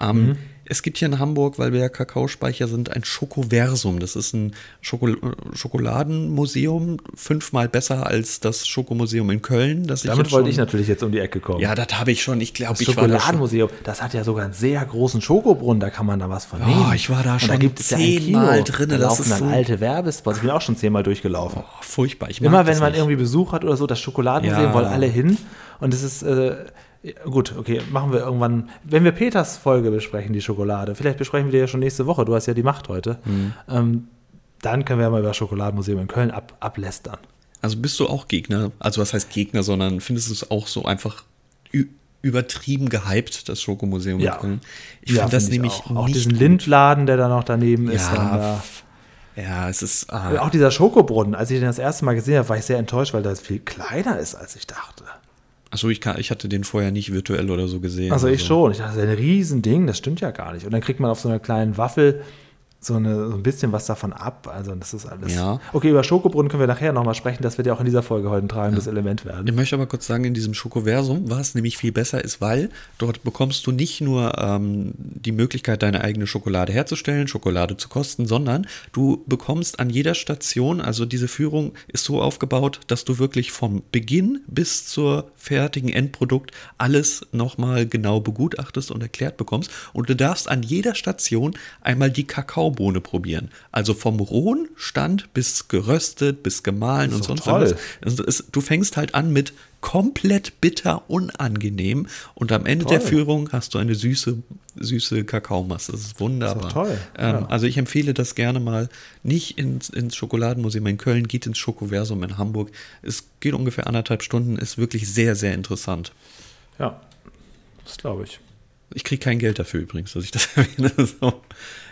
C: Ähm,
B: Mhm.
C: Es gibt hier in Hamburg, weil wir ja Kakaospeicher sind, ein Schokoversum. Das ist ein Schoko Schokoladenmuseum, fünfmal besser als das Schokomuseum in Köln. Das
B: Damit
C: jetzt
B: wollte
C: schon-
B: ich natürlich jetzt um die Ecke kommen.
C: Ja, das habe ich schon. Ich glaube,
B: Das
C: ich war da.
B: Schokoladenmuseum, das hat ja sogar einen sehr großen Schokobrunnen, da kann man da was von nehmen.
C: Oh, ich war da
B: Und
C: schon
B: gibt es ja ein
C: zehnmal
B: Kino.
C: drin,
B: Da
C: das
B: laufen
C: ist
B: dann
C: so-
B: alte Werbespots. Ich bin auch schon zehnmal durchgelaufen.
C: Oh, furchtbar. Ich
B: Immer wenn man
C: nicht.
B: irgendwie Besuch hat oder so, das Schokoladenmuseum
C: Ja.
B: wollen alle hin. Und es ist, äh, gut, okay, machen wir irgendwann, wenn wir Peters Folge besprechen, die Schokolade, vielleicht besprechen wir die ja schon nächste Woche, du hast ja die Macht heute,
C: Mhm.
B: ähm, dann können wir ja mal über das Schokoladenmuseum in Köln ab, ablästern.
C: Also bist du auch Gegner? Also was heißt Gegner, sondern findest du es auch so einfach übertrieben gehypt, das Schokomuseum
B: Ja.
C: in Köln? Ich
B: Ja,
C: finde das
B: find ich
C: nämlich
B: auch. Auch diesen
C: gut.
B: Lindladen, der da noch daneben ist. dann da.
C: Ja, ja, es ist ah,
B: Auch dieser Schokobrunnen, als ich den das erste Mal gesehen habe, war ich sehr enttäuscht, weil das viel kleiner ist, als ich dachte.
C: Achso, ich, kann- ich hatte den vorher nicht virtuell oder so gesehen.
B: Also ich schon. Ich dachte, das ist ein Riesending, das stimmt ja gar nicht. Und dann kriegt man auf so einer kleinen Waffel so, eine, so ein bisschen was davon ab. Also das ist alles.
C: Ja.
B: Okay, über Schokobrunnen können wir nachher nochmal sprechen. Das wird ja auch in dieser Folge heute ein tragendes Element werden.
C: Ich möchte aber kurz sagen, in diesem Schokoversum, was nämlich viel besser ist, weil dort bekommst du nicht nur ähm, die Möglichkeit, deine eigene Schokolade herzustellen, Schokolade zu kosten, sondern du bekommst an jeder Station, also diese Führung ist so aufgebaut, dass du wirklich vom Beginn bis zur fertigen Endprodukt alles nochmal genau begutachtest und erklärt bekommst. Und du darfst an jeder Station einmal die Kakaobohne probieren. Also vom rohen Stand bis geröstet, bis gemahlen und sonst
B: toll.
C: was. Du fängst halt an mit komplett bitter unangenehm und am Ende
B: Toll.
C: der Führung hast du eine süße, süße Kakaomasse. Das ist wunderbar.
B: Das ist toll,
C: Ähm,
B: ja.
C: Also ich empfehle das gerne mal nicht ins, ins Schokoladenmuseum in Köln, geht ins Schokoversum in Hamburg. Es geht ungefähr anderthalb Stunden, ist wirklich sehr, sehr interessant.
B: Ja, das glaube ich.
C: Ich kriege kein Geld dafür übrigens, dass ich das erwähne. So.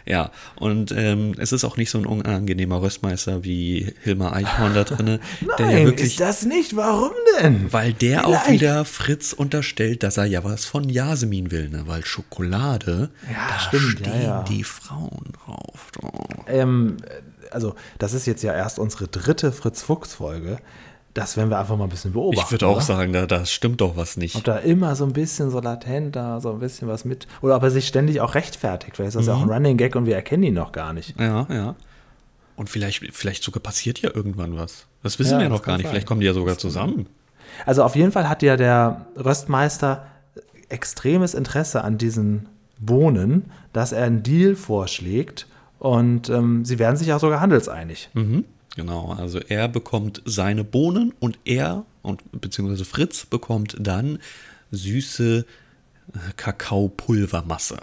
C: Ja, und ähm, es ist auch nicht so ein unangenehmer Röstmeister wie Hilmar Eichhorn da drin, der ja
B: Nein,
C: wirklich
B: ist das nicht? Warum denn?
C: Weil der auch
B: Vielleicht.
C: wieder Fritz unterstellt, dass er ja was von Jasmin will, ne? Weil Schokolade,
B: Ja,
C: da
B: stimmt,
C: stehen
B: ja.
C: die Frauen drauf. Oh.
B: Ähm, also, das ist jetzt ja erst unsere dritte Fritz-Fuchs-Folge. Das werden wir einfach mal ein bisschen beobachten.
C: Ich würde auch
B: oder?
C: sagen, da, da stimmt doch was nicht.
B: Ob da immer so ein bisschen so latent da so ein bisschen was mit. Oder ob er sich ständig auch rechtfertigt. Vielleicht ist das ja auch
C: Mhm.
B: ein Running Gag und wir erkennen ihn noch gar nicht.
C: Ja, ja. Und vielleicht, vielleicht sogar passiert ja irgendwann was. Das wissen
B: Ja,
C: wir ja noch gar nicht.
B: sein.
C: Vielleicht kommen die ja sogar zusammen.
B: Also auf jeden Fall hat ja der Röstmeister extremes Interesse an diesen Bohnen, dass er einen Deal vorschlägt und ähm, sie werden sich auch sogar handelseinig.
C: Mhm. Genau, also er bekommt seine Bohnen und er und beziehungsweise Fritz bekommt dann süße äh, Kakaopulvermasse.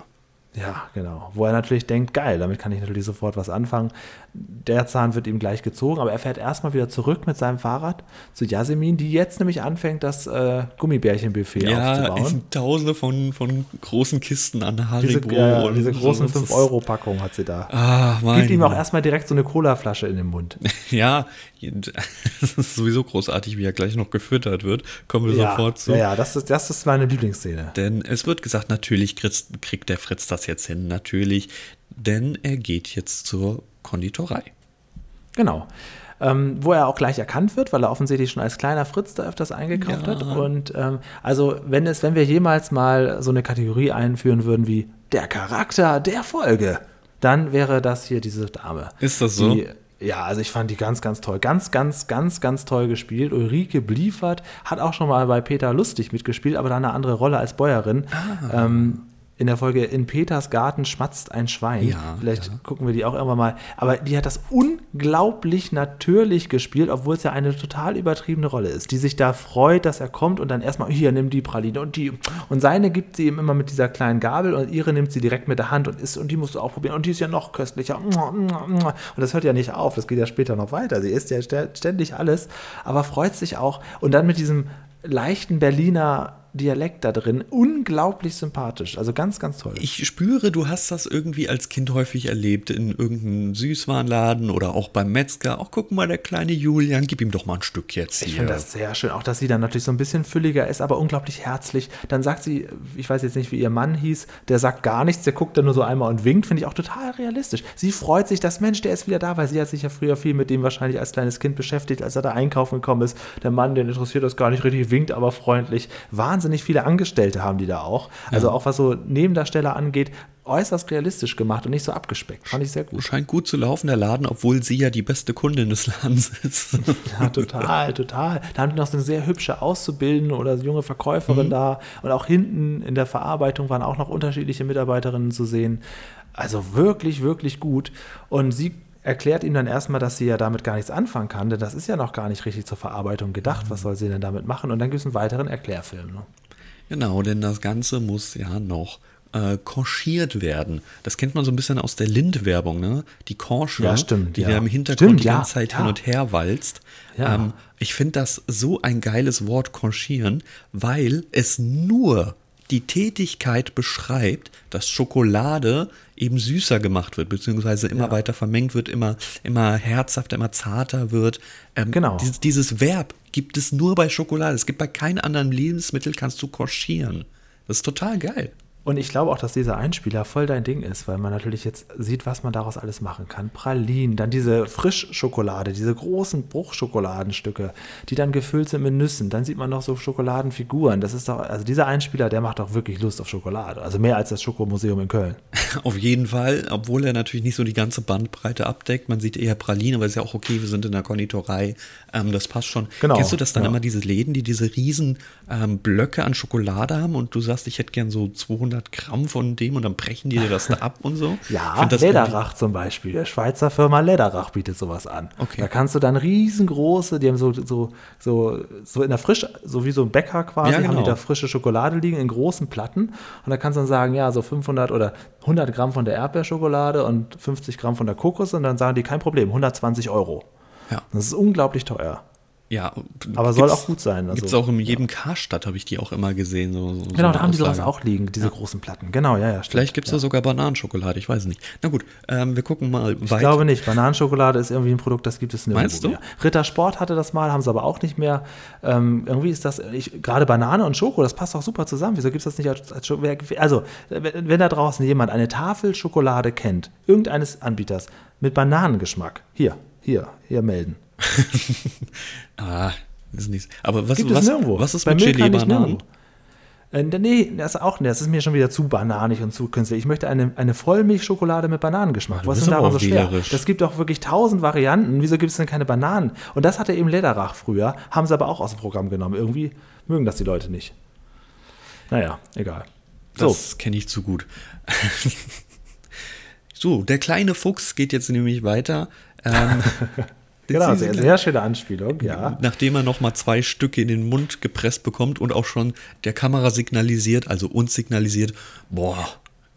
B: Ja, genau. Wo er natürlich denkt, geil, damit kann ich natürlich sofort was anfangen. Der Zahn wird ihm gleich gezogen, aber er fährt erstmal wieder zurück mit seinem Fahrrad zu Jasmin, die jetzt nämlich anfängt, das äh, Gummibärchenbuffet
C: Ja,
B: aufzubauen.
C: sind tausende von, von großen Kisten an
B: Diese,
C: Haribo.
B: ja,
C: und
B: diese großen
C: so. Das ist-
B: 5-Euro-Packungen hat sie da.
C: Ah, mein
B: Gibt ihm auch erstmal direkt so eine Colaflasche in den Mund.
C: Ja, es ist sowieso großartig, wie er gleich noch gefüttert wird. Kommen wir
B: ja,
C: sofort zu.
B: ja, ja, das ist, das ist meine Lieblingsszene.
C: Denn es wird gesagt, natürlich kriegt der Fritz das jetzt hin, natürlich. Denn er geht jetzt zur Konditorei.
B: Genau. Ähm, wo er auch gleich erkannt wird, weil er offensichtlich schon als kleiner Fritz da öfters eingekauft
C: Ja.
B: hat. Und ähm, also, wenn es, wenn wir jemals mal so eine Kategorie einführen würden wie der Charakter der Folge, dann wäre das hier diese Dame.
C: Ist das so?
B: Die, ja, also ich fand die ganz, ganz toll. Ganz, ganz, ganz, ganz toll gespielt. Ulrike Bliefert hat auch schon mal bei Peter Lustig mitgespielt, aber da eine andere Rolle als Bäuerin.
C: Ah.
B: Ähm, in der Folge In Peters Garten schmatzt ein Schwein.
C: Ja,
B: Vielleicht
C: ja.
B: gucken wir die auch irgendwann mal. Aber die hat das unglaublich natürlich gespielt, obwohl es ja eine total übertriebene Rolle ist, die sich da freut, dass er kommt und dann erstmal, hier, nimm die Praline und die. Und seine gibt sie ihm immer mit dieser kleinen Gabel und ihre nimmt sie direkt mit der Hand und isst und die musst du auch probieren und die ist ja noch köstlicher. Und das hört ja nicht auf, das geht ja später noch weiter. Sie isst ja stä- ständig alles, aber freut sich auch. Und dann mit diesem leichten Berliner Dialekt da drin, unglaublich sympathisch. Also ganz, ganz toll.
C: Ich spüre, du hast das irgendwie als Kind häufig erlebt in irgendeinem Süßwarenladen oder auch beim Metzger. Ach, guck mal, der kleine Julian, gib ihm doch mal ein Stück jetzt hier.
B: Ich finde das sehr schön. Auch, dass sie dann natürlich so ein bisschen fülliger ist, aber unglaublich herzlich. Dann sagt sie, ich weiß jetzt nicht, wie ihr Mann hieß, der sagt gar nichts, der guckt dann nur so einmal und winkt, finde ich auch total realistisch. Sie freut sich, dass Mensch, der ist wieder da, weil sie hat sich ja früher viel mit dem wahrscheinlich als kleines Kind beschäftigt, als er da einkaufen gekommen ist. Der Mann, den interessiert das gar nicht richtig, winkt aber freundlich. Wahnsinnig viele Angestellte haben die da auch. Also auch was so Nebendarsteller angeht, äußerst realistisch gemacht und nicht so abgespeckt. Fand ich sehr gut.
C: Scheint gut zu laufen, der Laden, obwohl sie ja die beste Kundin des Ladens ist.
B: Ja, total, total. Da haben die noch so eine sehr hübsche Auszubildende oder junge Verkäuferin da. Und auch hinten in der Verarbeitung waren auch noch unterschiedliche Mitarbeiterinnen zu sehen. Also wirklich, wirklich gut. Und sie erklärt ihm dann erstmal, dass sie ja damit gar nichts anfangen kann, denn das ist ja noch gar nicht richtig zur Verarbeitung gedacht. Was soll sie denn damit machen? Und dann gibt es einen weiteren Erklärfilm. Ne?
C: Genau, denn das Ganze muss ja noch äh, konchiert werden. Das kennt man so ein bisschen aus der Lind-Werbung, ne? Die Korsche,
B: Ja, stimmt,
C: die
B: ja.
C: da im Hintergrund
B: Stimmt,
C: die
B: ja,
C: ganze Zeit
B: ja.
C: hin und her walzt. Ähm, ich finde das so ein geiles Wort konchieren, weil es nur die Tätigkeit beschreibt, dass Schokolade eben süßer gemacht wird, beziehungsweise immer weiter vermengt wird, immer, immer herzhafter, immer zarter wird. Ähm,
B: Genau.
C: Dieses, dieses Verb gibt es nur bei Schokolade. Es gibt bei keinem anderen Lebensmittel, kannst du koschieren. Das ist total geil.
B: Und ich glaube auch, dass dieser Einspieler voll dein Ding ist, weil man natürlich jetzt sieht, was man daraus alles machen kann. Pralinen, dann diese Frischschokolade, diese großen Bruchschokoladenstücke, die dann gefüllt sind mit Nüssen. Dann sieht man noch so Schokoladenfiguren. Das ist doch, also dieser Einspieler, der macht doch wirklich Lust auf Schokolade. Also mehr als das Schokomuseum in Köln.
C: Auf jeden Fall, obwohl er natürlich nicht so die ganze Bandbreite abdeckt. Man sieht eher Praline, aber ist ja auch okay, wir sind in der Konditorei. Ähm, das passt schon.
B: Genau,
C: Kennst du das dann
B: ja.
C: immer, diese Läden, die diese riesen ähm, Blöcke an Schokolade haben und du sagst, ich hätte gern so 200 Gramm von dem und dann brechen die dir das da ab und so?
B: Ja, Lederach zum Beispiel. Der Schweizer Firma Lederach bietet sowas an.
C: Okay.
B: Da kannst du dann riesengroße, die haben so, so, so, so in der Frisch, so wie so ein Bäcker quasi,
C: Ja,
B: haben die
C: genau.
B: da frische Schokolade liegen in großen Platten. Und da kannst du dann sagen, ja, so 500 oder 100 Gramm von der Erdbeerschokolade und 50 Gramm von der Kokos. Und dann sagen die, kein Problem, 120 Euro.
C: Ja.
B: Das ist unglaublich teuer.
C: Ja,
B: Aber soll auch gut sein, also-
C: Gibt es auch in jedem Karstadt, habe ich die auch immer gesehen. So, so,
B: Genau, da haben die sowas auch liegen, diese großen Platten. Genau, ja, ja, stimmt.
C: Vielleicht gibt es
B: ja.
C: da sogar Bananenschokolade, ich weiß nicht. Na gut, ähm, wir gucken mal
B: Ich
C: weiter.
B: glaube nicht. Bananenschokolade ist irgendwie ein Produkt, das gibt es nirgendwo
C: Meinst du?
B: mehr. Ritter Sport hatte das mal, haben sie aber auch nicht mehr. Ähm, irgendwie ist das, ich, gerade Banane und Schoko, das passt auch super zusammen. Wieso gibt es das nicht als, als Schoko? Also, wenn, wenn da draußen jemand eine Tafel Schokolade kennt, irgendeines Anbieters, mit Bananengeschmack, hier, hier, hier melden.
C: Ah, ist nicht. Aber was,
B: Gibt es
C: was,
B: nirgendwo.
C: was ist
B: Bei
C: mit
B: nicht nirgendwo. Äh, nee, das ist auch das ist mir schon wieder zu bananig und zu künstlich. Ich möchte eine, eine Vollmilchschokolade mit Bananengeschmack.
C: du
B: Was ist denn daran so
C: auch
B: schwer?
C: wählerisch.
B: Das gibt doch wirklich tausend Varianten. Wieso gibt es denn keine Bananen? Und das hatte eben Lederach früher, haben sie aber auch aus dem Programm genommen. Irgendwie mögen das die Leute nicht. Naja, egal. So,
C: Das kenne ich zu gut. so, der kleine Fuchs geht jetzt nämlich weiter. Ähm,
B: genau,
C: diese
B: sehr, sehr schöne Anspielung, ja.
C: Nachdem er nochmal zwei Stücke in den Mund gepresst bekommt und auch schon der Kamera signalisiert, also uns signalisiert, boah,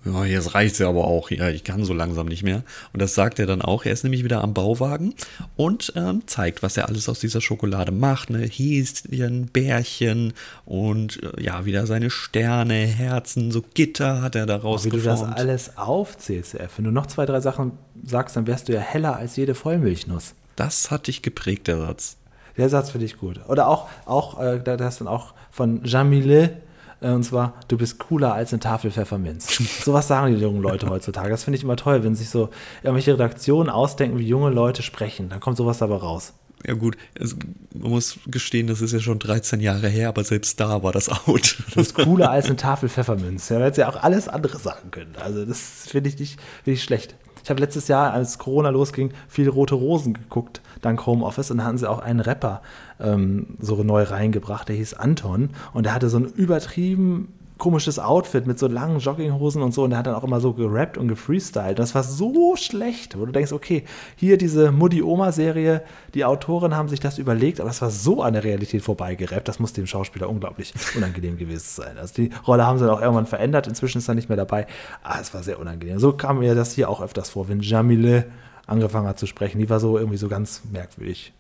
C: ja, jetzt reicht's ja aber auch, ja, ich kann so langsam nicht mehr. Und das sagt er dann auch. Er ist nämlich wieder am Bauwagen und ähm, zeigt, was er alles aus dieser Schokolade macht. Ne? Häschen, Bärchen und äh, ja, wieder seine Sterne, Herzen, so Gitter hat er daraus
B: Wie du das
C: geformt.
B: alles aufzählst, F. Wenn du noch zwei, drei Sachen sagst, dann wärst du ja heller als jede Vollmilchnuss.
C: Das hat dich geprägt, der Satz.
B: Der Satz finde ich gut. Oder auch, auch äh, da- das dann auch von Jamile, äh, und zwar, du bist cooler als eine Tafel Pfefferminz. Sowas sagen die jungen Leute heutzutage. Das finde ich immer toll, wenn sich so irgendwelche Redaktionen ausdenken, wie junge Leute sprechen. Dann kommt sowas dabei raus.
C: Ja gut, es, man muss gestehen, das ist ja schon 13 Jahre her, aber selbst da war das out.
B: Du bist cooler als eine Tafel Pfefferminz. Ja, hättest ja auch alles andere sagen können. Also das finde ich nicht, finde ich schlecht. Ich habe letztes Jahr, als Corona losging, viel Rote Rosen geguckt, dank Homeoffice. Und da hatten sie auch einen Rapper ähm, so neu reingebracht, der hieß Anton. Und der hatte so einen übertrieben komisches Outfit mit so langen Jogginghosen und so und der hat dann auch immer so gerappt und gefreestylt. Das war so schlecht, wo du denkst, okay, hier diese Mutti-Oma-Serie, die Autoren haben sich das überlegt, aber es war so an der Realität vorbeigerappt, das muss dem Schauspieler unglaublich unangenehm gewesen sein. Also die Rolle haben sie dann auch irgendwann verändert, inzwischen ist er nicht mehr dabei, aber es war sehr unangenehm. So kam mir das hier auch öfters vor, wenn Jamile angefangen hat zu sprechen, die war so irgendwie so ganz merkwürdig,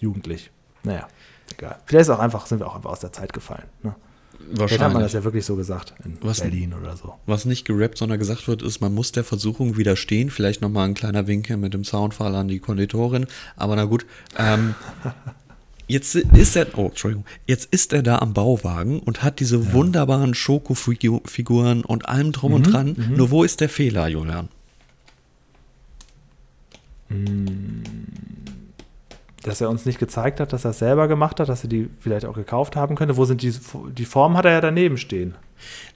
B: jugendlich. Naja, egal. Vielleicht auch einfach, sind wir auch einfach aus der Zeit gefallen. Ne? Vielleicht hat man das ja wirklich so gesagt in
C: Was-
B: Berlin oder so.
C: Was nicht gerappt, sondern gesagt wird, ist, man muss der Versuchung widerstehen. Vielleicht nochmal ein kleiner Winkel mit dem Soundfall an die Konditorin. Aber na gut. Ähm, jetzt ist er, oh, Entschuldigung, jetzt ist er da am Bauwagen und hat diese wunderbaren Schokofiguren und allem drum und dran. Nur wo ist der Fehler, Julian?
B: Dass er uns nicht gezeigt hat, dass er es selber gemacht hat, dass er die vielleicht auch gekauft haben könnte. Wo sind die, die Form hat er ja daneben stehen.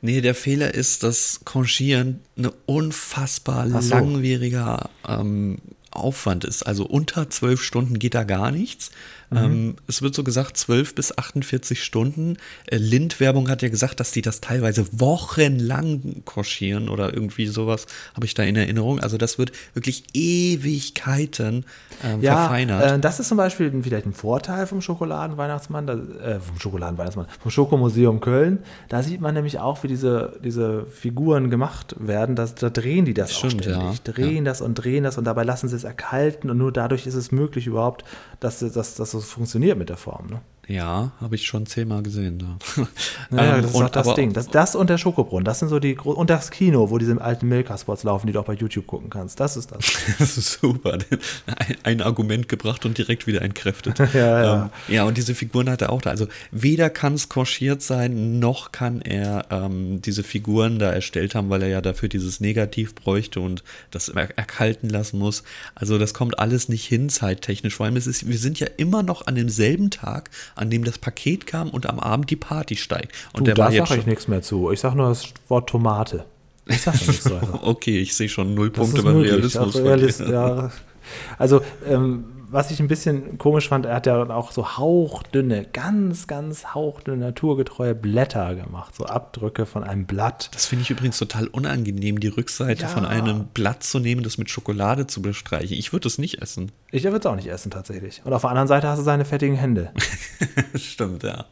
C: Nee, der Fehler ist, dass Conchieren eine unfassbar
B: so.
C: langwieriger ähm, Aufwand ist. Also unter zwölf Stunden geht da gar nichts. Ähm, es wird so gesagt, 12 bis 48 Stunden. Äh, Lind-Werbung hat ja gesagt, dass die das teilweise wochenlang koschieren oder irgendwie sowas, habe ich da in Erinnerung. Also das wird wirklich Ewigkeiten ähm, verfeinert.
B: Äh, das ist zum Beispiel vielleicht ein Vorteil vom Schokoladenweihnachtsmann, äh, vom Schokoladenweihnachtsmann, vom Schokomuseum Köln. Da sieht man nämlich auch, wie diese, diese Figuren gemacht werden. Das, da drehen die das
C: Stimmt,
B: auch ständig.
C: ja.
B: Drehen das und drehen das und dabei lassen sie es erkalten und nur dadurch ist es möglich überhaupt, dass dass, dass funktioniert mit der Form. Ne?
C: Ja, habe ich schon zehnmal gesehen. Da.
B: Ja,
C: Ähm,
B: das ist
C: und
B: das
C: aber-
B: Ding. Das, das und der Schokobrunnen, das sind so die und das Kino, wo diese alten Milka-Spots laufen, die du auch bei YouTube gucken kannst. Das ist das.
C: Das ist super. Ein, ein Argument gebracht und direkt wieder entkräftet.
B: Ja, ja.
C: Ähm, ja, und diese Figuren hat er auch da. Also weder kann es koschiert sein, noch kann er ähm, diese Figuren da erstellt haben, weil er ja dafür dieses Negativ bräuchte und das er erkalten lassen muss. Also das kommt alles nicht hin, zeittechnisch. Vor allem ist es, wir sind ja immer noch an demselben Tag, an dem das Paket kam und am Abend die Party steigt. Und
B: Du,
C: der
B: da sage ich nichts mehr zu. Ich sage nur das Wort Tomate. Ich sage nichts weiter.
C: Okay, ich sehe schon null Punkte beim
B: möglich,
C: Realismus.
B: Realist,
C: dir.
B: ja. Also, ähm, was ich ein bisschen komisch fand, er hat ja dann auch so hauchdünne, ganz, ganz hauchdünne, naturgetreue Blätter gemacht. So Abdrücke von einem Blatt.
C: Das finde ich übrigens total unangenehm, die Rückseite
B: Ja.
C: von einem Blatt zu nehmen, das mit Schokolade zu bestreichen. Ich würde es nicht essen.
B: Ich würde es auch nicht essen, tatsächlich. Und auf der anderen Seite hast du seine fettigen Hände.
C: Stimmt, ja.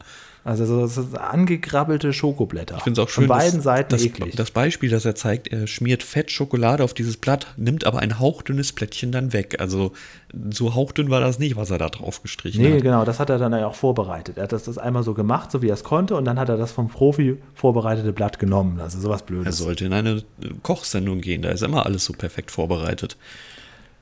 B: Also, so, so angekrabbelte Schokoblätter.
C: Ich finde es auch schön,
B: Von beiden
C: dass,
B: Seiten
C: das,
B: eklig.
C: das Beispiel, das er zeigt, er schmiert Fett Schokolade auf dieses Blatt, nimmt aber ein hauchdünnes Plättchen dann weg. Also so hauchdünn war das nicht, was er da drauf gestrichen
B: Nee,
C: hat.
B: genau, das hat er dann ja auch vorbereitet. Er hat das, das einmal so gemacht, so wie er es konnte, und dann hat er das vom Profi vorbereitete Blatt genommen. Also sowas
C: Er
B: Blödes.
C: sollte in eine Kochsendung gehen, da ist immer alles so perfekt vorbereitet.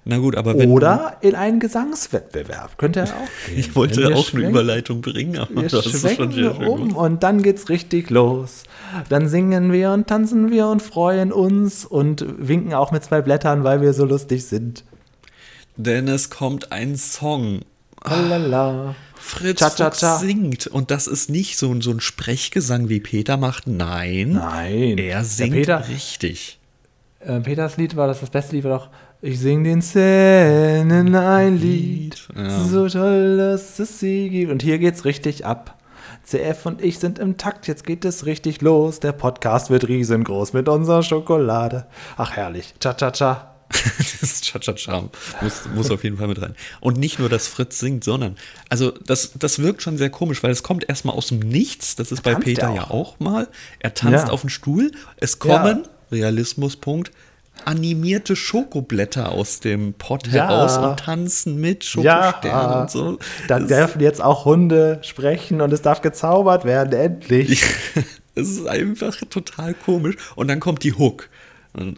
C: Na gut, aber wenn
B: Oder in einen Gesangswettbewerb. Könnte er auch gehen.
C: ich wollte auch eine Überleitung bringen, aber
B: Wir
C: das ist schon sehr schön
B: um
C: gut.
B: und dann geht's richtig los. Dann singen wir und tanzen wir und freuen uns und winken auch mit zwei Blättern, weil wir so lustig sind.
C: Denn es kommt ein Song.
B: Lalala.
C: Fritz
B: Cha-cha-cha.
C: Fuchs singt. Und das ist nicht so, ein- so ein Sprechgesang, wie Peter macht. Nein.
B: Nein.
C: Er singt
B: Peter,
C: richtig.
B: äh, Peters Lied war das das beste Lied, war doch Ich sing den Zähnen ein Lied,
C: Ja.
B: so toll, dass es sie gibt. Und hier geht's richtig ab. CF und ich sind im Takt, jetzt geht es richtig los. Der Podcast wird riesengroß mit unserer Schokolade. Ach herrlich. Cha-cha-cha.
C: das ist Cha-Cha-Cha. Muss, muss auf jeden Fall mit rein. Und nicht nur, dass Fritz singt, sondern, also das, das wirkt schon sehr komisch, weil es kommt erstmal aus dem Nichts. Das ist bei Peter
B: er
C: ja
B: auch.
C: auch mal. Er tanzt
B: Ja.
C: auf dem Stuhl. Es kommen, Realismuspunkt, animierte Schokoblätter aus dem Pott
B: Ja.
C: heraus und tanzen mit Schokosternen und so.
B: Dann
C: Das-
B: dürfen jetzt auch Hunde sprechen und es darf gezaubert werden, endlich.
C: Es ist einfach total komisch. Und dann kommt die Hook.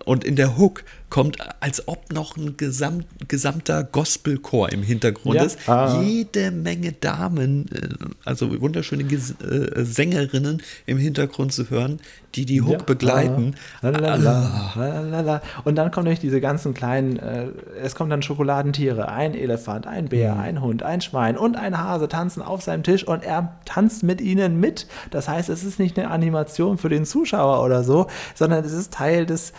C: Und in der Hook kommt, als ob noch ein gesamt, gesamter Gospelchor im Hintergrund
B: Ja.
C: ist,
B: Ah.
C: jede Menge Damen, äh, also wunderschöne Ges äh, Sängerinnen im Hintergrund zu hören, die die Hook
B: Ja.
C: begleiten.
B: Ah, lalala. Und dann kommen nämlich diese ganzen kleinen, äh, es kommen dann Schokoladentiere, ein Elefant, ein Bär, ein Hund, ein Schwein und ein Hase tanzen auf seinem Tisch und er tanzt mit ihnen mit. Das heißt, es ist nicht eine Animation für den Zuschauer oder so, sondern es ist Teil des,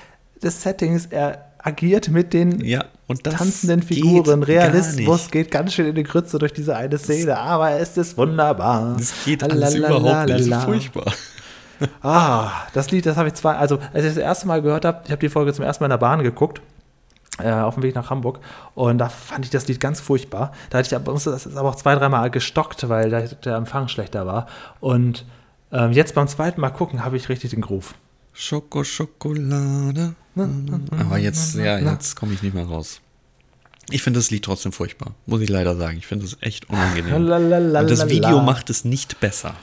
B: des Settings. Er agiert mit den
C: Ja, das
B: tanzenden
C: geht
B: Figuren.
C: gar
B: Realismus geht ganz schön in die Grütze durch diese eine Szene, aber es ist wunderbar.
C: Das geht alles überhaupt nicht. Das ist furchtbar.
B: ah, das Lied, das habe ich zwei, also als ich das erste Mal gehört habe, ich habe die Folge zum ersten Mal in der Bahn geguckt, äh, auf dem Weg nach Hamburg und da fand ich das Lied ganz furchtbar. Da hatte ich aber, das ist aber auch zwei, dreimal gestockt, weil der Empfang schlechter war. Und ähm, jetzt beim zweiten Mal gucken, habe ich richtig den Groove.
C: Schoko, Schokolade. Aber jetzt, ja, jetzt komme ich nicht mehr raus. Ich finde das Lied trotzdem furchtbar, muss ich leider sagen. Ich finde es echt unangenehm. Und das Video macht es nicht besser.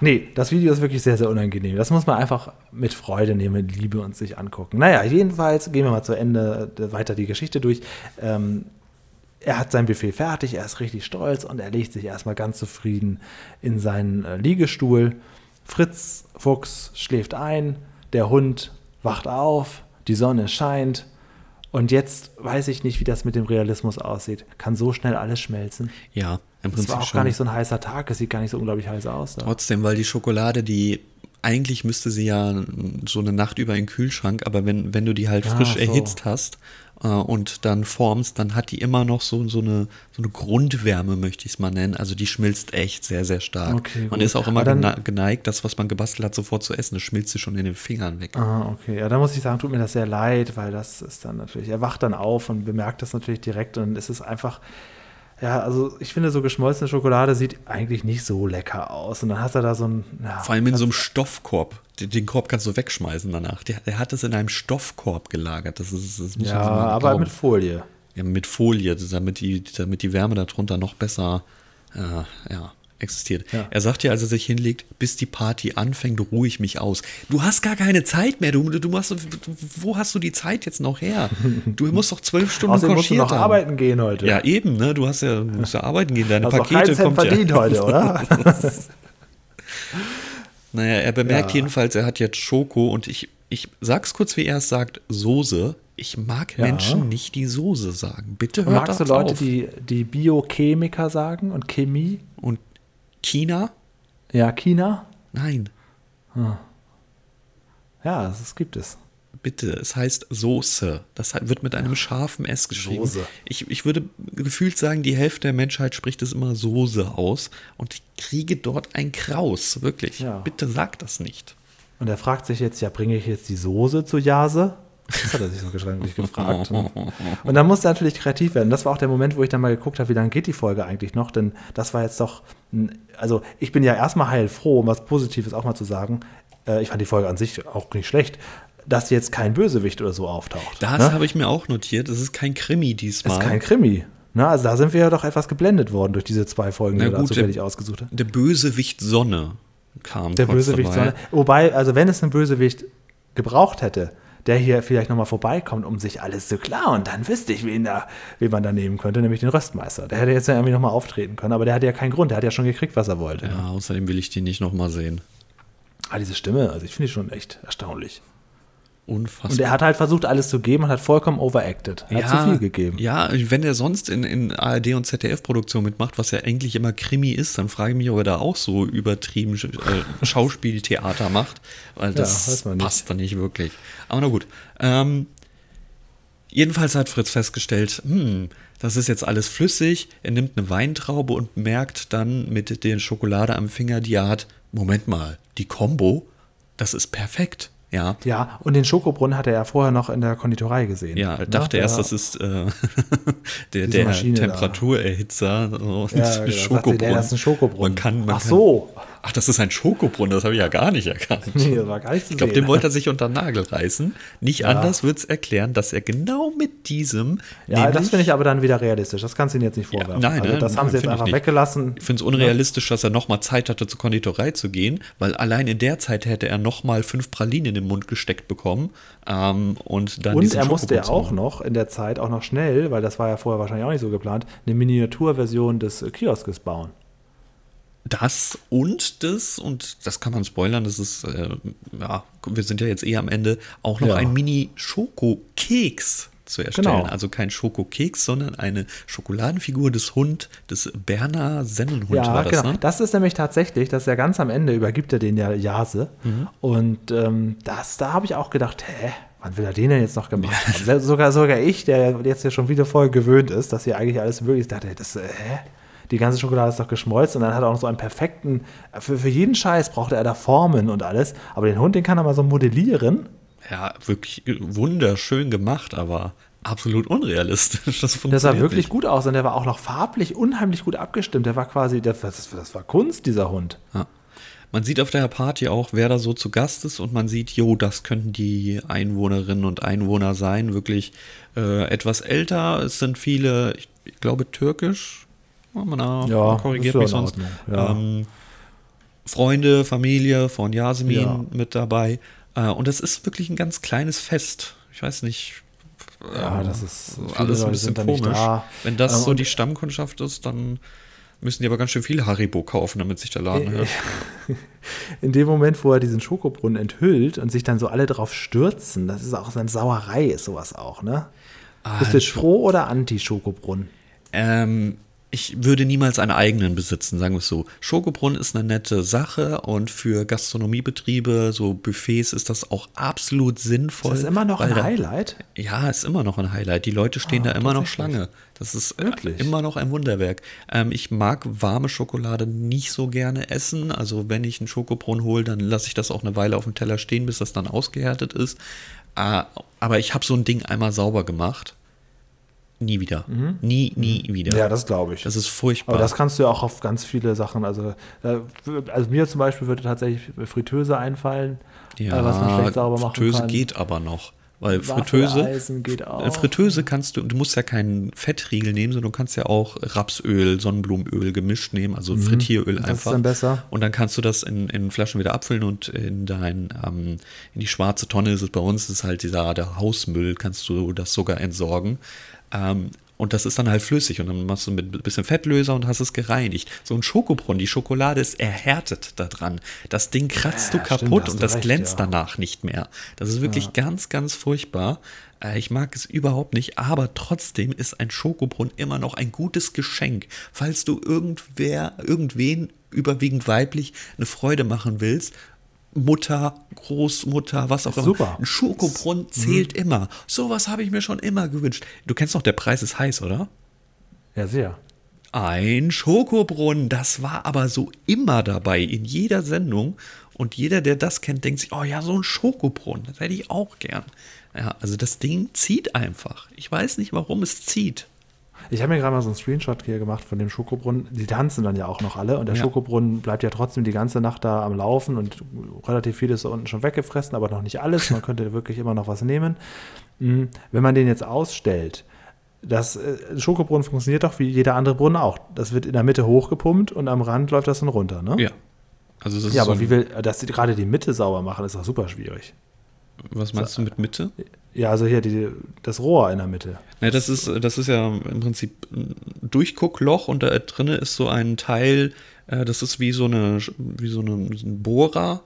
B: Nee, das Video ist wirklich sehr, sehr unangenehm. Das muss man einfach mit Freude nehmen, mit Liebe und sich angucken. Naja, jedenfalls gehen wir mal zu Ende äh, weiter die Geschichte durch. Ähm, er hat sein Buffet fertig, er ist richtig stolz und er legt sich erstmal ganz zufrieden in seinen äh, Liegestuhl. Fritz Fuchs schläft ein, der Hund wacht auf, die Sonne scheint. Und jetzt weiß ich nicht, wie das mit dem Realismus aussieht. Kann so schnell alles schmelzen?
C: Ja, im
B: Es
C: Prinzip
B: war auch
C: schon.
B: gar nicht so ein heißer Tag, es sieht gar nicht so unglaublich heiß aus. Da.
C: Trotzdem, weil die Schokolade, die eigentlich müsste sie ja so eine Nacht über in den Kühlschrank, aber wenn, wenn du die halt
B: Ah,
C: frisch
B: so.
C: erhitzt hast und dann formst, dann hat die immer noch so, so, eine, so eine Grundwärme, möchte ich es mal nennen. Also die schmilzt echt sehr, sehr stark.
B: Okay,
C: man
B: gut.
C: ist auch immer
B: dann-
C: gene- geneigt, das, was man gebastelt hat, sofort zu essen. Das schmilzt dir schon in den Fingern weg.
B: Ah, okay. Ja, da muss ich sagen, tut mir das sehr leid, weil das ist dann natürlich, er wacht dann auf und bemerkt das natürlich direkt und es ist einfach, ja, also ich finde, so geschmolzene Schokolade sieht eigentlich nicht so lecker aus. Und dann hast du da so ein, ja,
C: Vor allem in so einem Stoffkorb. Den, den Korb kannst du wegschmeißen danach. Der, der hat es in einem Stoffkorb gelagert. Das ist, das muss
B: ja, aber
C: glauben.
B: mit Folie.
C: Ja, mit Folie, damit die, damit die Wärme darunter noch besser äh, ja, existiert.
B: Ja.
C: Er sagt ja, als er sich hinlegt, bis die Party anfängt, ruhe ich mich aus. Du hast gar keine Zeit mehr. Du, du machst, wo hast du die Zeit jetzt noch her? Du musst doch zwölf Stunden
B: Außerdem musst du noch
C: haben.
B: arbeiten gehen heute.
C: Ja, eben, ne? Du hast ja, musst ja arbeiten gehen. Deine
B: Hast noch
C: Pakete kommt
B: verdient
C: ja.
B: heute, oder?
C: Naja, er bemerkt
B: Ja.
C: jedenfalls, er hat jetzt Schoko und ich, ich sag's kurz, wie er es sagt, Soße. Ich mag
B: Ja.
C: Menschen nicht die Soße sagen. Bitte hört
B: Magst du Leute,
C: auf.
B: die, die Biochemiker sagen und Chemie?
C: Und China?
B: Ja, China?
C: Nein,
B: Ja, das, das gibt es.
C: bitte. Es heißt Soße. Das wird mit einem scharfen S geschrieben.
B: Soße.
C: Ich, ich würde gefühlt sagen, die Hälfte der Menschheit spricht es immer Soße aus. Und ich kriege dort ein Kraus. Wirklich.
B: Ja.
C: Bitte sag das nicht.
B: Und er fragt sich jetzt, ja, bringe ich jetzt die Soße zu Jase? Das hat er sich so geschränklich gefragt. ne? Und dann musste er natürlich kreativ werden. Das war auch der Moment, wo ich dann mal geguckt habe, wie lange geht die Folge eigentlich noch? Denn das war jetzt doch, also ich bin ja erstmal heilfroh, um was Positives auch mal zu sagen. Äh, ich fand die Folge an sich auch nicht schlecht, dass jetzt kein Bösewicht oder so auftaucht.
C: Das
B: ne?
C: habe ich mir auch notiert. Es ist kein Krimi
B: Das
C: diesmal.
B: ist kein Krimi. Ne? Also da sind wir ja doch etwas geblendet worden durch diese zwei Folgen, die
C: Na
B: wir
C: gut,
B: zufällig
C: der-
B: ausgesucht haben.
C: Der Bösewicht Sonne kam.
B: Der Bösewicht
C: dabei.
B: Sonne. Wobei, also wenn es einen Bösewicht gebraucht hätte, der hier vielleicht nochmal vorbeikommt, um sich alles zu klauen, dann wüsste ich, wen, da, wen man da nehmen könnte, nämlich den Röstmeister. Der hätte jetzt ja irgendwie nochmal auftreten können, aber der hatte ja keinen Grund, der hat ja schon gekriegt, was er wollte.
C: Ja, außerdem will ich den nicht nochmal sehen.
B: Ah, diese Stimme, also ich finde die schon echt erstaunlich.
C: Unfassbar.
B: Und er hat halt versucht, alles zu geben und hat vollkommen overacted. Er hat zu viel gegeben.
C: Ja, wenn er sonst in, in ARD und ZDF-Produktion mitmacht, was ja eigentlich immer Krimi ist, dann frage ich mich, ob er da auch so übertrieben äh, Schauspieltheater macht, weil das
B: nicht.
C: passt dann nicht wirklich. Aber na gut. Ähm, jedenfalls hat Fritz festgestellt, hm, das ist jetzt alles flüssig. Er nimmt eine Weintraube und merkt dann mit der Schokolade am Finger, die er hat, Moment mal, die Combo, das ist perfekt. Ja,
B: Ja, und den Schokobrunnen hat er ja vorher noch in der Konditorei gesehen.
C: ja,
B: Ne?
C: dachte erst,
B: Ja.
C: das ist äh, der, der. Temperatuerhерhitzer. So,
B: Ja, genau, sagt nee, das ist ein Schokobrunnen.
C: Man kann, man
B: Ach
C: kann,
B: so.
C: Ach, das ist ein Schokobrunnen, das habe ich ja gar nicht erkannt.
B: Nee, das war gar nicht zu
C: Ich glaube, den wollte er sich unter den Nagel reißen. Nicht anders wird es erklären, dass er genau mit diesem.
B: Ja, das finde ich aber dann wieder realistisch. Das kannst du ihnen jetzt nicht
C: Ja,
B: vorwerfen.
C: nein,
B: also
C: nein,
B: das haben
C: nein,
B: sie jetzt einfach
C: nicht.
B: weggelassen.
C: Ich finde es unrealistisch, dass er nochmal Zeit hatte, zur Konditorei zu gehen, weil allein in der Zeit hätte er nochmal fünf Pralinen in den Mund gesteckt bekommen. Ähm, und dann
B: Und er musste ja auch noch in der Zeit, auch noch schnell, weil das war ja vorher wahrscheinlich auch nicht so geplant, eine Miniaturversion des Kioskes bauen.
C: Das und das, und das kann man spoilern, das ist, äh, ja, wir sind ja jetzt eh am Ende, auch noch
B: Ja.
C: ein Mini-Schokokeks zu erstellen.
B: Genau.
C: Also kein Schokokeks, sondern eine Schokoladenfigur des Hund, des Berner Sennenhund
B: ja,
C: war das,
B: genau.
C: ne?
B: Das ist nämlich tatsächlich, dass er ganz am Ende übergibt er den ja Jase.
C: Mhm.
B: Und ähm, das, da habe ich auch gedacht, hä, wann will er den denn jetzt noch gemacht haben? Selbst Sogar, sogar ich, der jetzt ja schon wieder voll gewöhnt ist, dass hier eigentlich alles möglich ist, dachte, das, äh, hä? Die ganze Schokolade ist doch geschmolzen und dann hat er auch noch so einen perfekten, für, für jeden Scheiß brauchte er da Formen und alles, aber den Hund, den kann er mal so modellieren.
C: Ja, wirklich wunderschön gemacht, aber absolut unrealistisch. Das,
B: Der sah
C: funktioniert
B: wirklich
C: nicht.
B: gut aus und der war auch noch farblich unheimlich gut abgestimmt. Der war quasi, der, das, das war Kunst, dieser Hund.
C: Ja. Man sieht auf der Party auch, wer da so zu Gast ist und man sieht, jo, das könnten die Einwohnerinnen und Einwohner sein, wirklich äh, etwas älter. Es sind viele, ich, ich glaube, türkisch. Oh, man,
B: Ja,
C: korrigiert
B: ja
C: mich sonst.
B: Ja.
C: Ähm, Freunde, Familie von Jasmin
B: Ja.
C: mit dabei. Äh, und es ist wirklich ein ganz kleines Fest. Ich weiß nicht.
B: Ja,
C: ähm,
B: das ist-
C: alles ein bisschen komisch.
B: da.
C: Wenn das
B: Ähm,
C: so die Stammkundschaft ist, dann müssen die aber ganz schön viel Haribo kaufen, damit sich der Laden hört.
B: In dem Moment, wo er diesen Schokobrunnen enthüllt und sich dann so alle drauf stürzen, das ist auch so eine Sauerei, ist sowas auch, ne? Bist du jetzt froh oder anti-Schokobrunnen?
C: Ähm, ich würde niemals einen eigenen besitzen, sagen wir es so. Schokobrunnen ist eine nette Sache und für Gastronomiebetriebe, so Buffets, ist das auch absolut sinnvoll.
B: Ist das immer noch ein
C: da-
B: Highlight?
C: Ja, ist immer noch ein Highlight. Die Leute stehen
B: Ah,
C: da immer noch. Schlange. Das ist äh,
B: Wirklich?
C: immer noch ein Wunderwerk. Ähm, ich mag warme Schokolade nicht so gerne essen. Also wenn ich einen Schokobrunnen hole, dann lasse ich das auch eine Weile auf dem Teller stehen, bis das dann ausgehärtet ist. Äh, aber ich habe so ein Ding einmal sauber gemacht. Nie wieder. Nie, nie wieder.
B: Mhm. Ja, das glaube ich.
C: Das ist furchtbar.
B: Aber das kannst du ja auch auf ganz viele Sachen. Also, äh, also mir zum Beispiel würde tatsächlich Fritteuse einfallen, äh, was man schlecht sauber machen
C: Fritteuse
B: kann.
C: geht aber noch. Weil Fritteuse,
B: Waffeleisen geht auch.
C: Fritteuse kannst du, du musst ja keinen Fettriegel nehmen, sondern du kannst ja auch Rapsöl, Sonnenblumenöl gemischt nehmen, also Frittieröl
B: Mhm. Das ist
C: einfach.
B: dann besser.
C: Und dann kannst du das in, in Flaschen wieder abfüllen und in dein, ähm, in die schwarze Tonne ist es bei uns, ist halt dieser der Hausmüll, kannst du das sogar entsorgen. Ähm, und das ist dann halt flüssig und dann machst du mit ein bisschen Fettlöser und hast es gereinigt. So ein Schokobrunnen, die Schokolade ist erhärtet da dran. Das Ding kratzt
B: Ja,
C: du
B: stimmt,
C: kaputt
B: hast
C: und das
B: recht,
C: glänzt
B: ja.
C: danach nicht mehr. Das ist wirklich ganz, ganz furchtbar. Äh, Ich mag es überhaupt nicht, aber trotzdem ist ein Schokobrunnen immer noch ein gutes Geschenk. Falls du irgendwer, irgendwen, überwiegend weiblich, eine Freude machen willst, Mutter, Großmutter, was auch immer.
B: Super.
C: Ein Schokobrunnen zählt immer. Sowas habe ich mir schon immer gewünscht. Du kennst doch, der Preis ist heiß, oder?
B: Ja, sehr.
C: Ein Schokobrunnen, das war aber so immer dabei, in jeder Sendung. Und jeder, der das kennt, denkt sich, oh ja, so ein Schokobrunnen, das hätte ich auch gern. Ja, also das Ding zieht einfach. Ich weiß nicht, warum es zieht.
B: Ich habe mir gerade mal so einen Screenshot hier gemacht von dem Schokobrunnen. Die tanzen dann ja auch noch alle und der
C: Ja.
B: Schokobrunnen bleibt ja trotzdem die ganze Nacht da am Laufen und relativ viel ist da unten schon weggefressen, aber noch nicht alles. Man könnte wirklich immer noch was nehmen. Mm, Wenn man den jetzt ausstellt, das äh, Schokobrunnen funktioniert doch wie jeder andere Brunnen auch. Das wird in der Mitte hochgepumpt und am Rand läuft das dann runter, ne?
C: Ja. Also das ist
B: Ja,
C: so
B: aber
C: ein,
B: wie will, dass sie gerade die Mitte sauber machen, ist doch super schwierig.
C: was meinst du mit Mitte?
B: Ja, also hier die, das Rohr in der Mitte.
C: Ja, das ist, das ist ja im Prinzip ein Durchguckloch und da drinne ist so ein Teil, äh, das ist wie so eine, wie so eine, ein Bohrer.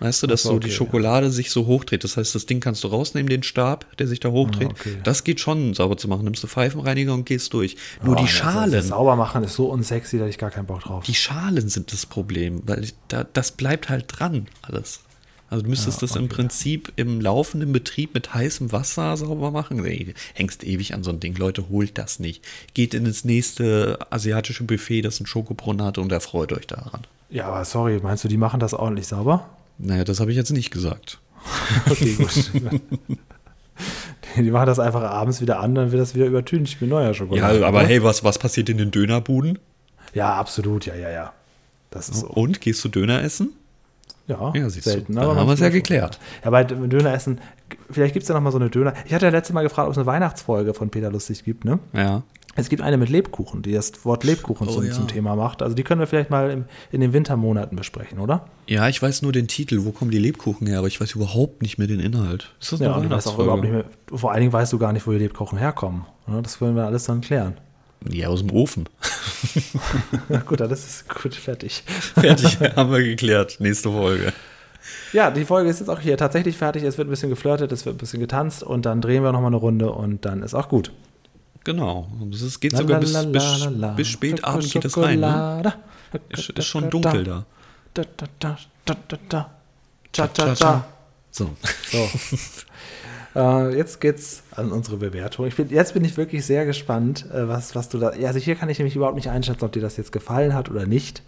C: Weißt du, dass
B: so, okay,
C: die
B: ja.
C: Schokolade sich so hochdreht. Das heißt, das Ding kannst du rausnehmen, den Stab, der sich da hochdreht.
B: Ah, okay.
C: Das geht schon sauber zu machen. Nimmst du Pfeifenreiniger und gehst durch. Nur
B: Oh,
C: die
B: das-
C: Schalen,
B: Das sauber machen ist so unsexy, da habe ich gar keinen Bock drauf.
C: die Schalen sind das Problem, weil da, das bleibt halt dran, alles. Also du müsstest
B: Ja,
C: das im
B: okay.
C: Prinzip im laufenden Betrieb mit heißem Wasser sauber machen. Nee, hängst ewig an so ein Ding. Leute, holt das nicht. Geht in das nächste asiatische Buffet, das einen Schokobrunnen hat und erfreut euch daran.
B: Ja, aber sorry, meinst du, die machen das ordentlich sauber?
C: Naja, das habe ich jetzt nicht gesagt.
B: Okay, gut. die machen das einfach abends wieder an, dann wird das wieder übertüncht mit neuer Schokolade.
C: Ja, aber
B: oder?
C: hey, was, was passiert in den Dönerbuden?
B: Ja, absolut, ja, ja, ja. Das ist so.
C: Und, gehst du Döner essen?
B: Ja,
C: Ja, du.
B: selten.
C: Dann
B: aber
C: haben wir es ja geklärt.
B: Ja, bei Döner essen, vielleicht gibt es ja noch mal so eine Döner. Ich hatte ja letztes Mal gefragt, ob es eine Weihnachtsfolge von Peter Lustig gibt, ne?
C: Ja.
B: Es gibt eine mit Lebkuchen, die das Wort Lebkuchen
C: Oh,
B: zum,
C: ja.
B: zum Thema macht. Also die können wir vielleicht mal im, in den Wintermonaten besprechen, oder?
C: Ja, ich weiß nur den Titel, wo kommen die Lebkuchen her, aber ich weiß überhaupt nicht mehr den Inhalt. Ist das eine
B: Ja,
C: Weihnachtsfolge?
B: überhaupt nicht mehr. Vor allen Dingen weißt du gar nicht, wo die Lebkuchen herkommen. Ja, das wollen wir alles dann klären.
C: Ja, aus dem Ofen.
B: Na gut, das ist gut, fertig.
C: Fertig, haben wir geklärt. Nächste Folge.
B: Ja, die Folge ist jetzt auch hier tatsächlich fertig. Es wird ein bisschen geflirtet, es wird ein bisschen getanzt und dann drehen wir nochmal eine Runde und dann ist auch gut.
C: Genau. Es geht sogar bis, bis, bis spät Abend geht es rein. Ne? Ist, ist schon dunkel da.
B: Da, da, da, da, da, da. Cha, cha, cha.
C: So.
B: So. Äh, jetzt geht's an unsere Bewertung. Ich bin, jetzt bin ich wirklich sehr gespannt, äh, was, was du da. Ja, also hier kann ich nämlich überhaupt nicht einschätzen, ob dir das jetzt gefallen hat oder nicht.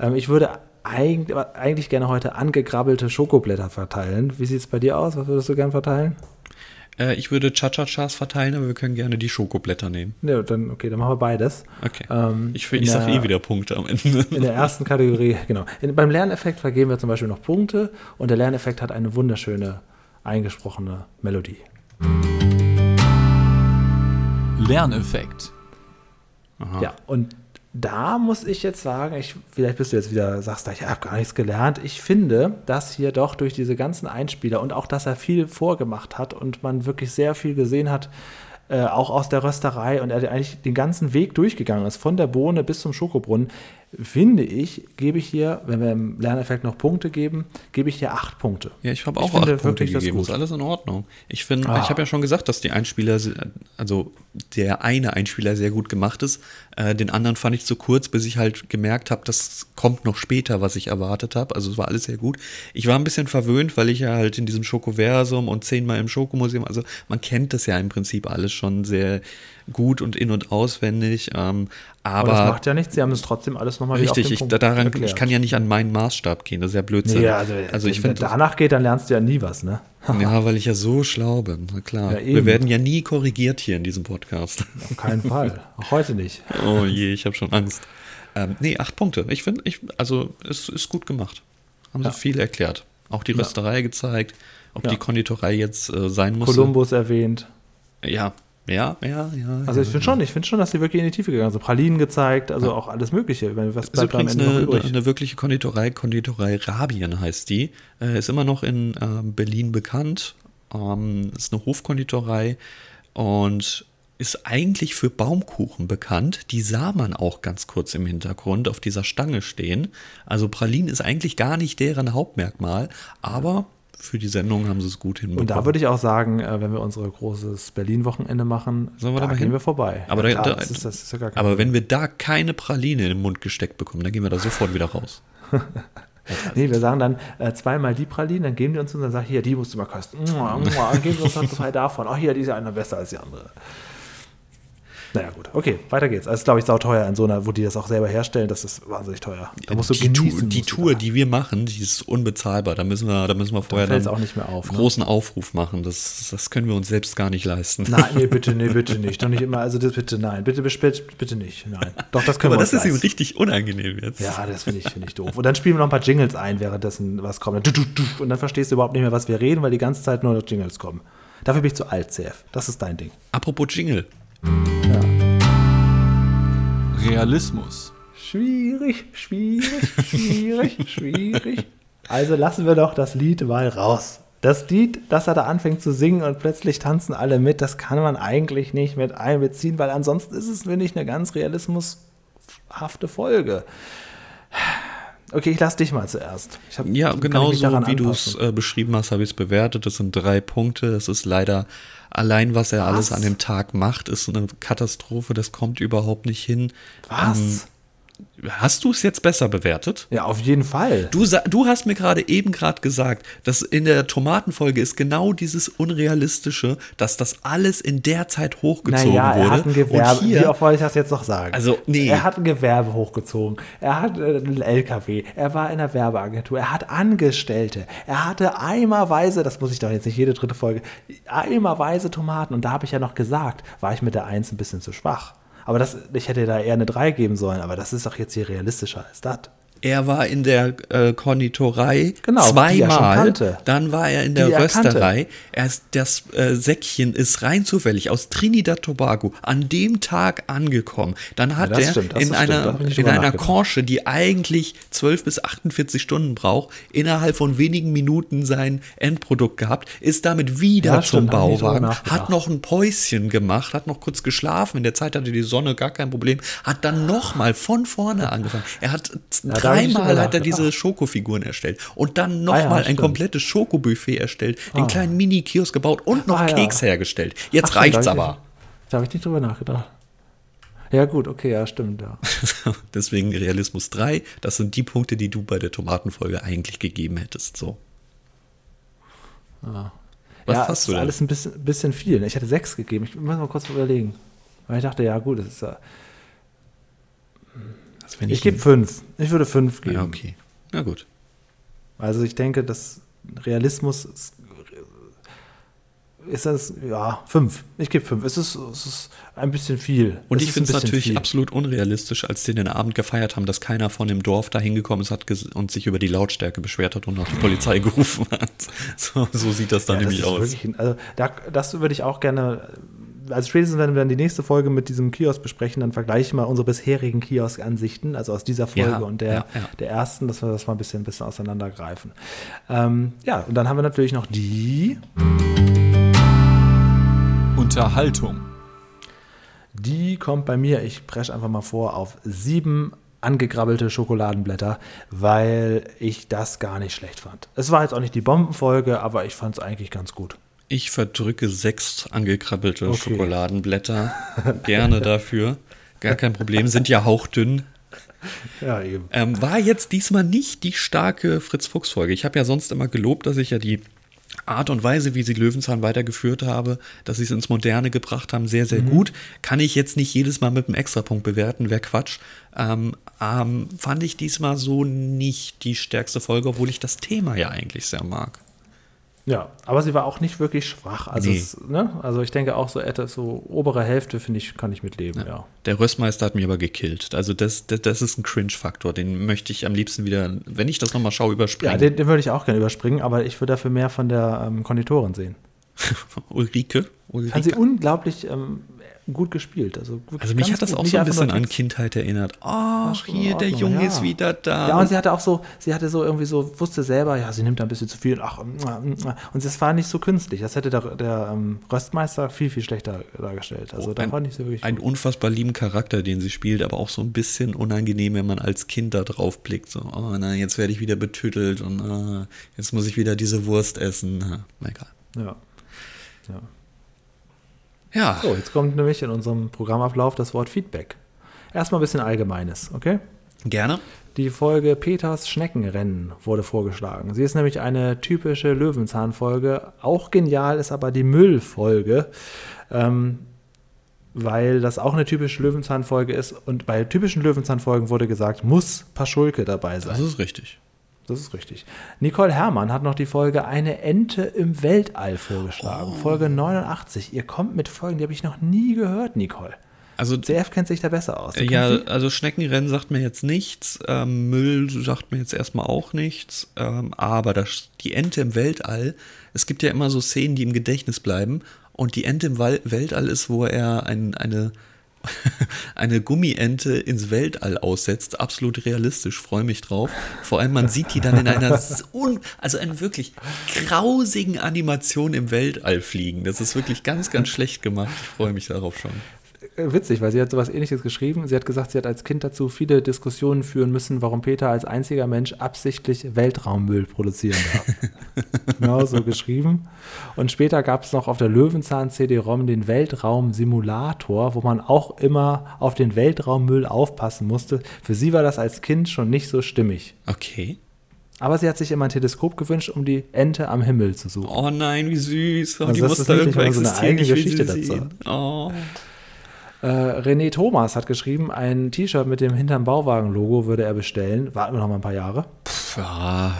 B: Ähm, ich würde eigentlich, eigentlich gerne heute angegrabbelte Schokoblätter verteilen. Wie sieht es bei dir aus? Was würdest du gerne verteilen?
C: Äh, ich würde Cha-Cha-Chas verteilen, aber wir können gerne die Schokoblätter nehmen.
B: Ja, dann, okay, dann machen wir beides.
C: Okay.
B: Ähm,
C: ich ich sage eh wieder Punkte am Ende.
B: In der ersten Kategorie, genau. In, beim Lerneffekt vergeben wir zum Beispiel noch Punkte und der Lerneffekt hat eine wunderschöne eingesprochene Melodie.
A: Lerneffekt.
B: Ja, und da muss ich jetzt sagen, ich, vielleicht bist du jetzt wieder, sagst du, ich habe gar nichts gelernt. Ich finde, dass hier doch durch diese ganzen Einspieler und auch, dass er viel vorgemacht hat und man wirklich sehr viel gesehen hat, äh, auch aus der Rösterei und er eigentlich den ganzen Weg durchgegangen ist, von der Bohne bis zum Schokobrunnen, finde ich, gebe ich hier, wenn wir im Lerneffekt noch Punkte geben, gebe ich hier acht Punkte.
C: Ja, ich habe
B: Ich
C: auch
B: finde
C: acht Punkte
B: wirklich das
C: gegeben. Ist alles in Ordnung. Ich finde,
B: Ah.
C: ich habe ja schon gesagt, dass die Einspieler, also der eine Einspieler sehr gut gemacht ist. Äh, den anderen fand ich zu kurz, bis ich halt gemerkt habe, das kommt noch später, was ich erwartet habe. Also es war alles sehr gut. Ich war ein bisschen verwöhnt, weil ich ja halt in diesem Schokoversum und zehnmal im Schokomuseum, also man kennt das ja im Prinzip alles schon sehr gut und in- und auswendig. Ähm,
B: Aber,
C: aber
B: das macht ja nichts, sie haben es trotzdem alles nochmal wieder
C: Richtig, ich, daran,
B: erklärt.
C: ich kann ja nicht an meinen Maßstab gehen, das ist ja Blödsinn.
B: Nee, also,
C: also ich
B: wenn
C: finde,
B: danach geht, dann lernst du ja nie was, ne?
C: ja, weil ich ja so schlau bin, na klar.
B: Ja.
C: Wir werden ja nie korrigiert hier in diesem Podcast.
B: Auf keinen Fall. Auch heute nicht.
C: Oh je, ich habe schon Angst. Ähm, nee, acht Punkte. Ich finde, ich, also es ist gut gemacht. Haben
B: Ja.
C: sie viel erklärt. Auch die Rösterei gezeigt, ob
B: Ja.
C: die Konditorei jetzt äh, sein muss.
B: Kolumbus erwähnt.
C: Ja, ja, ja, ja.
B: Also
C: ja,
B: ich finde schon, ich finde schon, dass sie wirklich in die Tiefe gegangen sind. Pralinen gezeigt, also auch alles Mögliche. Was
C: ist
B: da am
C: übrigens eine,
B: übrig?
C: eine wirkliche Konditorei, Konditorei Rabien heißt die. Äh, ist immer noch in ähm, Berlin bekannt. Ähm, ist eine Hofkonditorei und ist eigentlich für Baumkuchen bekannt. Die sah man auch ganz kurz im Hintergrund auf dieser Stange stehen. Also Pralin ist eigentlich gar nicht deren Hauptmerkmal, aber für die Sendung haben sie es gut hinbekommen.
B: Und da würde ich auch sagen, äh, wenn wir unser großes Berlin-Wochenende machen,
C: Sollen wir
B: da
C: da
B: gehen
C: hin?
B: wir vorbei.
C: Aber
B: ja, klar,
C: da-
B: das, ist, das ist ja
C: aber wenn wir da keine Praline in den Mund gesteckt bekommen, dann gehen wir da sofort wieder raus.
B: Nee, wir sagen dann äh, zweimal die Pralinen, dann geben die uns und dann sagen, hier, die musst du mal kosten. Dann geben sie uns dann zwei davon. Ach, hier, die ist ja einer besser als die andere. Naja, gut. Okay, weiter geht's. Also, glaube ich, sauteuer in so einer, wo die das auch selber herstellen, das ist wahnsinnig teuer. Da musst du
C: die,
B: genießen.
C: Tour, die Tour,
B: da.
C: die wir machen, die ist unbezahlbar. Da müssen wir, da müssen wir vorher
B: fällt's
C: dann
B: auch nicht mehr auf, ne?
C: großen Aufruf machen. Das, das können wir uns selbst gar nicht leisten.
B: Nein, nee, bitte, nee, bitte nicht. Doch nicht immer, also das bitte, nein. Bitte, bitte, bitte nicht. Nein. Doch, das können
C: Aber
B: wir
C: das ist ihm
B: leisten.
C: richtig unangenehm jetzt.
B: Ja, das finde ich, finde ich doof. Und dann spielen wir noch ein paar Jingles ein, währenddessen was kommt. Und dann verstehst du überhaupt nicht mehr, was wir reden, weil die ganze Zeit nur noch Jingles kommen. Dafür bin ich zu alt, CF. Das ist dein Ding.
C: Apropos Jingle.
A: Realismus.
B: Schwierig, schwierig, schwierig, schwierig. Also lassen wir doch das Lied mal raus. Das Lied, das er da anfängt zu singen und plötzlich tanzen alle mit, das kann man eigentlich nicht mit einbeziehen, weil ansonsten ist es, finde ich, eine ganz realismushafte Folge. Okay, ich lass dich mal zuerst. Ich hab,
C: Ja, genauso
B: daran
C: wie du es äh, beschrieben hast, habe ich es bewertet. Das sind drei Punkte. Es ist leider allein, was er alles
B: Was?
C: an dem Tag macht, ist eine Katastrophe. Das kommt überhaupt nicht hin.
B: Was?
C: Ähm, hast du es jetzt besser bewertet?
B: ja, auf jeden Fall.
C: Du, du hast mir gerade eben gerade gesagt, dass in der Tomatenfolge ist genau dieses Unrealistische, dass das alles in der Zeit hochgezogen
B: naja,
C: wurde.
B: er hat ein Gewerbe.
C: Und
B: Wie
C: hier,
B: oft wollte ich das jetzt noch sagen?
C: Also, nee.
B: Er hat ein Gewerbe hochgezogen. Er hat äh, einen LKW. Er war in der Werbeagentur. Er hat Angestellte. Er hatte eimerweise, das muss ich doch jetzt nicht jede dritte Folge, eimerweise Tomaten. Und da habe ich ja noch gesagt, war ich mit der 1 ein bisschen zu schwach. Aber das, ich hätte da eher eine 3 geben sollen. Aber das ist doch jetzt hier realistischer als das.
C: Er war in der äh, Konditorei
B: Genau, er
C: zweimal.
B: kannte.
C: Dann war er in der
B: er.
C: Rösterei. Erst das äh, Säckchen ist rein zufällig aus Trinidad Tobago an dem Tag angekommen. Dann hat
B: das
C: er
B: stimmt,
C: in einer, in einer. Conche, die eigentlich 12 bis 48 Stunden braucht, innerhalb von wenigen Minuten sein Endprodukt gehabt, ist damit wieder
B: Ja,
C: zum
B: stimmt,
C: Bauwagen, hat noch ein Päuschen gemacht, hat noch kurz geschlafen. In der Zeit hatte die Sonne gar kein Problem, hat dann nochmal von vorne angefangen. Er hat
B: nicht
C: dreimal hat er diese
B: nachgedacht.
C: Schokofiguren erstellt und dann
B: Ah ja,
C: nochmal ein
B: stimmt.
C: komplettes Schokobuffet erstellt, den kleinen Mini-Kiosk gebaut und noch
B: Ah ja.
C: Keks hergestellt. Jetzt
B: Ach,
C: reicht's
B: da
C: aber.
B: Da habe ich nicht drüber nachgedacht. Ja, gut, okay, ja, stimmt, ja.
C: Deswegen Realismus 3, das sind die Punkte, die du bei der Tomatenfolge eigentlich gegeben hättest. So. Was
B: ja,
C: hast du
B: ist
C: denn?
B: alles ein bisschen, bisschen viel. Ich hätte sechs gegeben. Ich muss mal kurz überlegen. Weil ich dachte, ja gut, das ist ja.
C: Wenn
B: Ich gebe fünf. Ich würde fünf geben.
C: Ja, okay. Na gut.
B: Also ich denke, dass Realismus ist, ist das, ja, fünf. Ich gebe fünf. Es ist, es ist ein bisschen viel.
C: Und
B: es
C: ich finde es natürlich
B: viel.
C: absolut unrealistisch, als die den Abend gefeiert haben, dass keiner von dem Dorf da hingekommen ist hat und sich über die Lautstärke beschwert hat und auch die Polizei gerufen hat. So, so sieht das dann
B: Ja, das
C: nämlich
B: ist
C: aus.
B: wirklich also da, das würde ich auch gerne, also spätestens wenn wir dann die nächste Folge mit diesem Kiosk besprechen, dann vergleiche ich mal unsere bisherigen Kiosk-Ansichten, also aus dieser Folge
C: Ja,
B: und der,
C: ja, ja.
B: der ersten, dass wir das mal ein bisschen, ein bisschen auseinandergreifen. Ähm, ja, und dann haben wir natürlich noch die,
A: Unterhaltung.
B: die kommt bei mir, ich presche einfach mal vor, auf sieben angegrabbelte Schokoladenblätter, weil ich das gar nicht schlecht fand. Es war jetzt auch nicht die Bombenfolge, aber ich fand es eigentlich ganz gut.
C: Ich verdrücke sechs angekrabbelte
B: Okay.
C: Schokoladenblätter. Gerne dafür. Gar kein Problem. Sind ja hauchdünn.
B: Ja, eben.
C: Ähm, war jetzt diesmal nicht die starke Fritz-Fuchs-Folge. Ich habe ja sonst immer gelobt, dass ich ja die Art und Weise, wie sie Löwenzahn weitergeführt habe, dass sie es ins Moderne gebracht haben, sehr, sehr gut. Kann ich jetzt nicht jedes Mal mit einem Extrapunkt bewerten, wäre Quatsch. Ähm, ähm, fand ich diesmal so nicht die stärkste Folge, obwohl ich das Thema ja eigentlich sehr mag.
B: Ja, aber sie war auch nicht wirklich schwach. Also,
C: Nee.
B: es, ne? also ich denke auch so etwas, so obere Hälfte, finde ich, kann ich mitleben, ja.
C: Der Röstmeister hat mich aber gekillt. Also das, das, das ist ein Cringe-Faktor. Den möchte ich am liebsten wieder, wenn ich das nochmal schaue,
B: Ja,
C: überspringen.
B: den, den würde ich auch gerne überspringen, aber ich würde dafür mehr von der ähm, Konditorin sehen.
C: Ulrike. Ulrike.
B: Fand sie unglaublich ähm, gut gespielt. Also,
C: Also mich hat das auch
B: Nicht
C: so ein bisschen an. Kindheit erinnert. Ach,
B: schon in
C: hier, der Junge
B: ja.
C: ist wieder da.
B: Ja, und sie hatte auch so, sie hatte so irgendwie so, wusste selber, ja, sie nimmt da ein bisschen zu viel. Ach, und das war nicht so künstlich. Das hätte der, der ähm, Röstmeister viel, viel schlechter dargestellt. Also da
C: ein,
B: fand ich sie wirklich
C: ein
B: gut.
C: unfassbar lieben Charakter, den sie spielt, aber auch so ein bisschen unangenehm, wenn man als Kind da drauf blickt. So, oh nein, jetzt werde ich wieder betütelt und ah, jetzt muss ich wieder diese Wurst essen. Na egal.
B: Ja. ja.
C: Ja,
B: So, jetzt kommt nämlich in unserem Programmablauf das Wort Feedback. Erstmal ein bisschen Allgemeines, okay?
C: gerne.
B: Die Folge Peters Schneckenrennen wurde vorgeschlagen. Sie ist nämlich eine typische Löwenzahn-Folge. Auch genial ist aber die Müllfolge, ähm, weil das auch eine typische Löwenzahn-Folge ist. Und bei typischen Löwenzahn-Folgen wurde gesagt, muss Paschulke dabei sein.
C: Das ist richtig.
B: Das ist richtig. Nicole Herrmann hat noch die Folge Eine Ente im Weltall vorgeschlagen. Folge 89. Ihr kommt mit Folgen, die habe ich noch nie gehört, Nicole.
C: Also
B: CF kennt sich da besser aus. Du
C: Ja, also Schneckenrennen sagt mir jetzt nichts, ähm, Müll sagt mir jetzt erstmal auch nichts, ähm, aber das, die Ente im Weltall, es gibt ja immer so Szenen, die im Gedächtnis bleiben und die Ente im Weltall ist, wo er ein, eine, eine Gummiente ins Weltall aussetzt, absolut realistisch, freue mich drauf. Vor allem man sieht die dann in einer, also einer wirklich grausigen Animation im Weltall fliegen. Das ist wirklich ganz, ganz schlecht gemacht. Ich freue mich darauf schon.
B: Äh, witzig, weil sie hat sowas ähnliches geschrieben. Sie hat gesagt, sie hat als Kind dazu viele Diskussionen führen müssen, warum Peter als einziger Mensch absichtlich Weltraummüll produzieren darf. genau so geschrieben. Und später gab es noch auf der Löwenzahn CD-ROM den Weltraumsimulator, wo man auch immer auf den Weltraummüll aufpassen musste. Für sie war das als Kind schon nicht so stimmig.
C: Okay.
B: Aber sie hat sich immer ein Teleskop gewünscht, um die Ente am Himmel zu suchen.
C: Oh nein, wie süß. Oh,
B: Also
C: die
B: das
C: muss
B: ist
C: da irgendwo
B: man so eine
C: existieren.
B: eigene Geschichte dazu.
C: Oh.
B: Äh, René Thomas hat geschrieben, ein T-Shirt mit dem hinterm Bauwagen-Logo würde er bestellen. Warten wir noch mal ein paar Jahre.
C: Pff,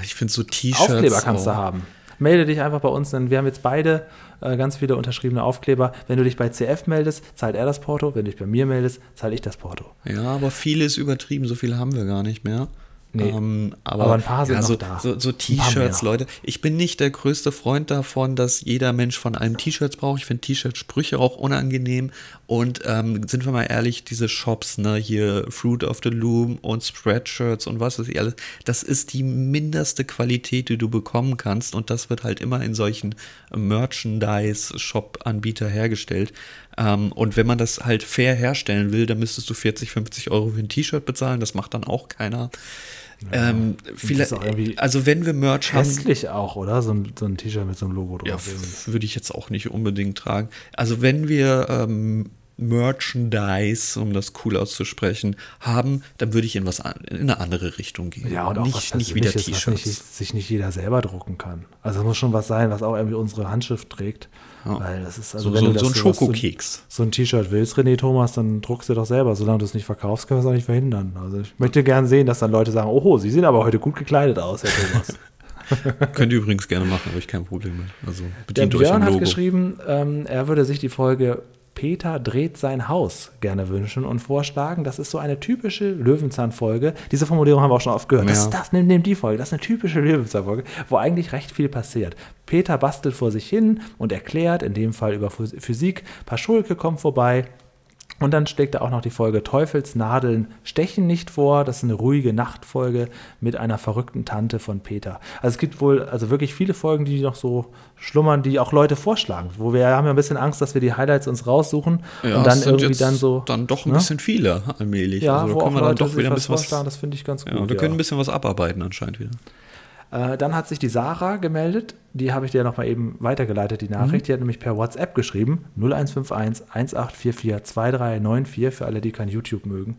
C: ich finde so T-Shirts.
B: Aufkleber kannst
C: oh.
B: du haben. Melde dich einfach bei uns, denn wir haben jetzt beide äh, ganz viele unterschriebene Aufkleber. Wenn du dich bei CF meldest, zahlt er das Porto. Wenn du dich bei mir meldest, zahle ich das Porto.
C: Ja, aber viele ist übertrieben, so viele haben wir gar nicht mehr.
B: Nee.
C: Ähm, aber,
B: Aber ein paar sind
C: ja,
B: noch
C: so,
B: da.
C: So, so T-Shirts. Leute. Ich bin nicht der größte Freund davon, dass jeder Mensch von einem T-Shirts braucht. Ich finde T-Shirt-Sprüche auch unangenehm. Und ähm, sind wir mal ehrlich, diese Shops, ne, hier Fruit of the Loom und Spreadshirts und was ist alles, das ist die mindeste Qualität, die du bekommen kannst. Und das wird halt immer in solchen Merchandise-Shop-Anbieter hergestellt. Ähm, und wenn man das halt fair herstellen will, dann müsstest du 40, 50 Euro für ein T-Shirt bezahlen. Das macht dann auch keiner. Ähm, vielleicht, also wenn wir Merch haben,
B: Hässlich auch, oder? So ein, so ein T-Shirt mit so einem Logo drauf.
C: ja, würde ich jetzt auch nicht unbedingt tragen. Also wenn wir ähm, Merchandise, um das cool auszusprechen, haben, dann würde ich in was an, in eine andere Richtung gehen.
B: Ja, und auch
C: nicht,
B: was
C: nicht wieder T-Shirts.
B: sich nicht jeder selber drucken kann. Also es muss schon was sein, was auch irgendwie unsere Handschrift trägt.
C: Ja.
B: Weil das ist, also
C: So,
B: wenn
C: so,
B: du
C: so ein Schokokeks.
B: So ein T-Shirt willst, René Thomas, dann druckst du doch selber. Solange du es nicht verkaufst, können wir es auch nicht verhindern. Also ich möchte gern sehen, dass dann Leute sagen, oh, Sie sehen aber heute gut gekleidet aus, Herr Thomas.
C: Könnt ihr übrigens gerne machen, habe ich kein Problem mit. Also
B: Der
C: bedient euch am
B: Björn hat
C: Logo.
B: geschrieben, ähm, er würde sich die Folge Peter dreht sein Haus gerne wünschen und vorschlagen. Das ist so eine typische Löwenzahn-Folge. Diese Formulierung haben wir auch schon oft gehört. Das
C: Ja.
B: ist das, nimm, nimm die Folge. Das ist eine typische Löwenzahn-Folge, wo eigentlich recht viel passiert. Peter bastelt vor sich hin und erklärt, in dem Fall über Phys- Physik. Paschulke kommt vorbei. Und dann schlägt er auch noch die Folge Teufelsnadeln stechen nicht vor. Das ist eine ruhige Nachtfolge mit einer verrückten Tante von Peter. Also es gibt wohl also wirklich viele Folgen, die noch so schlummern, die auch Leute vorschlagen. Wo wir haben ja ein bisschen Angst, dass wir die Highlights uns raussuchen
C: Ja,
B: und dann irgendwie dann so.
C: Dann doch ein
B: ne?
C: bisschen viele allmählich.
B: Ja,
C: also
B: wo
C: da
B: auch
C: können wir dann
B: Leute
C: doch wieder ein bisschen was.
B: das finde ich ganz gut.
C: Ja, wir können ein bisschen was abarbeiten anscheinend wieder.
B: Äh, dann hat sich die Sarah gemeldet. Die habe ich dir nochmal eben weitergeleitet, die Nachricht. Die hat nämlich per WhatsApp geschrieben: 0151 1844 2394 für alle, die kein YouTube mögen.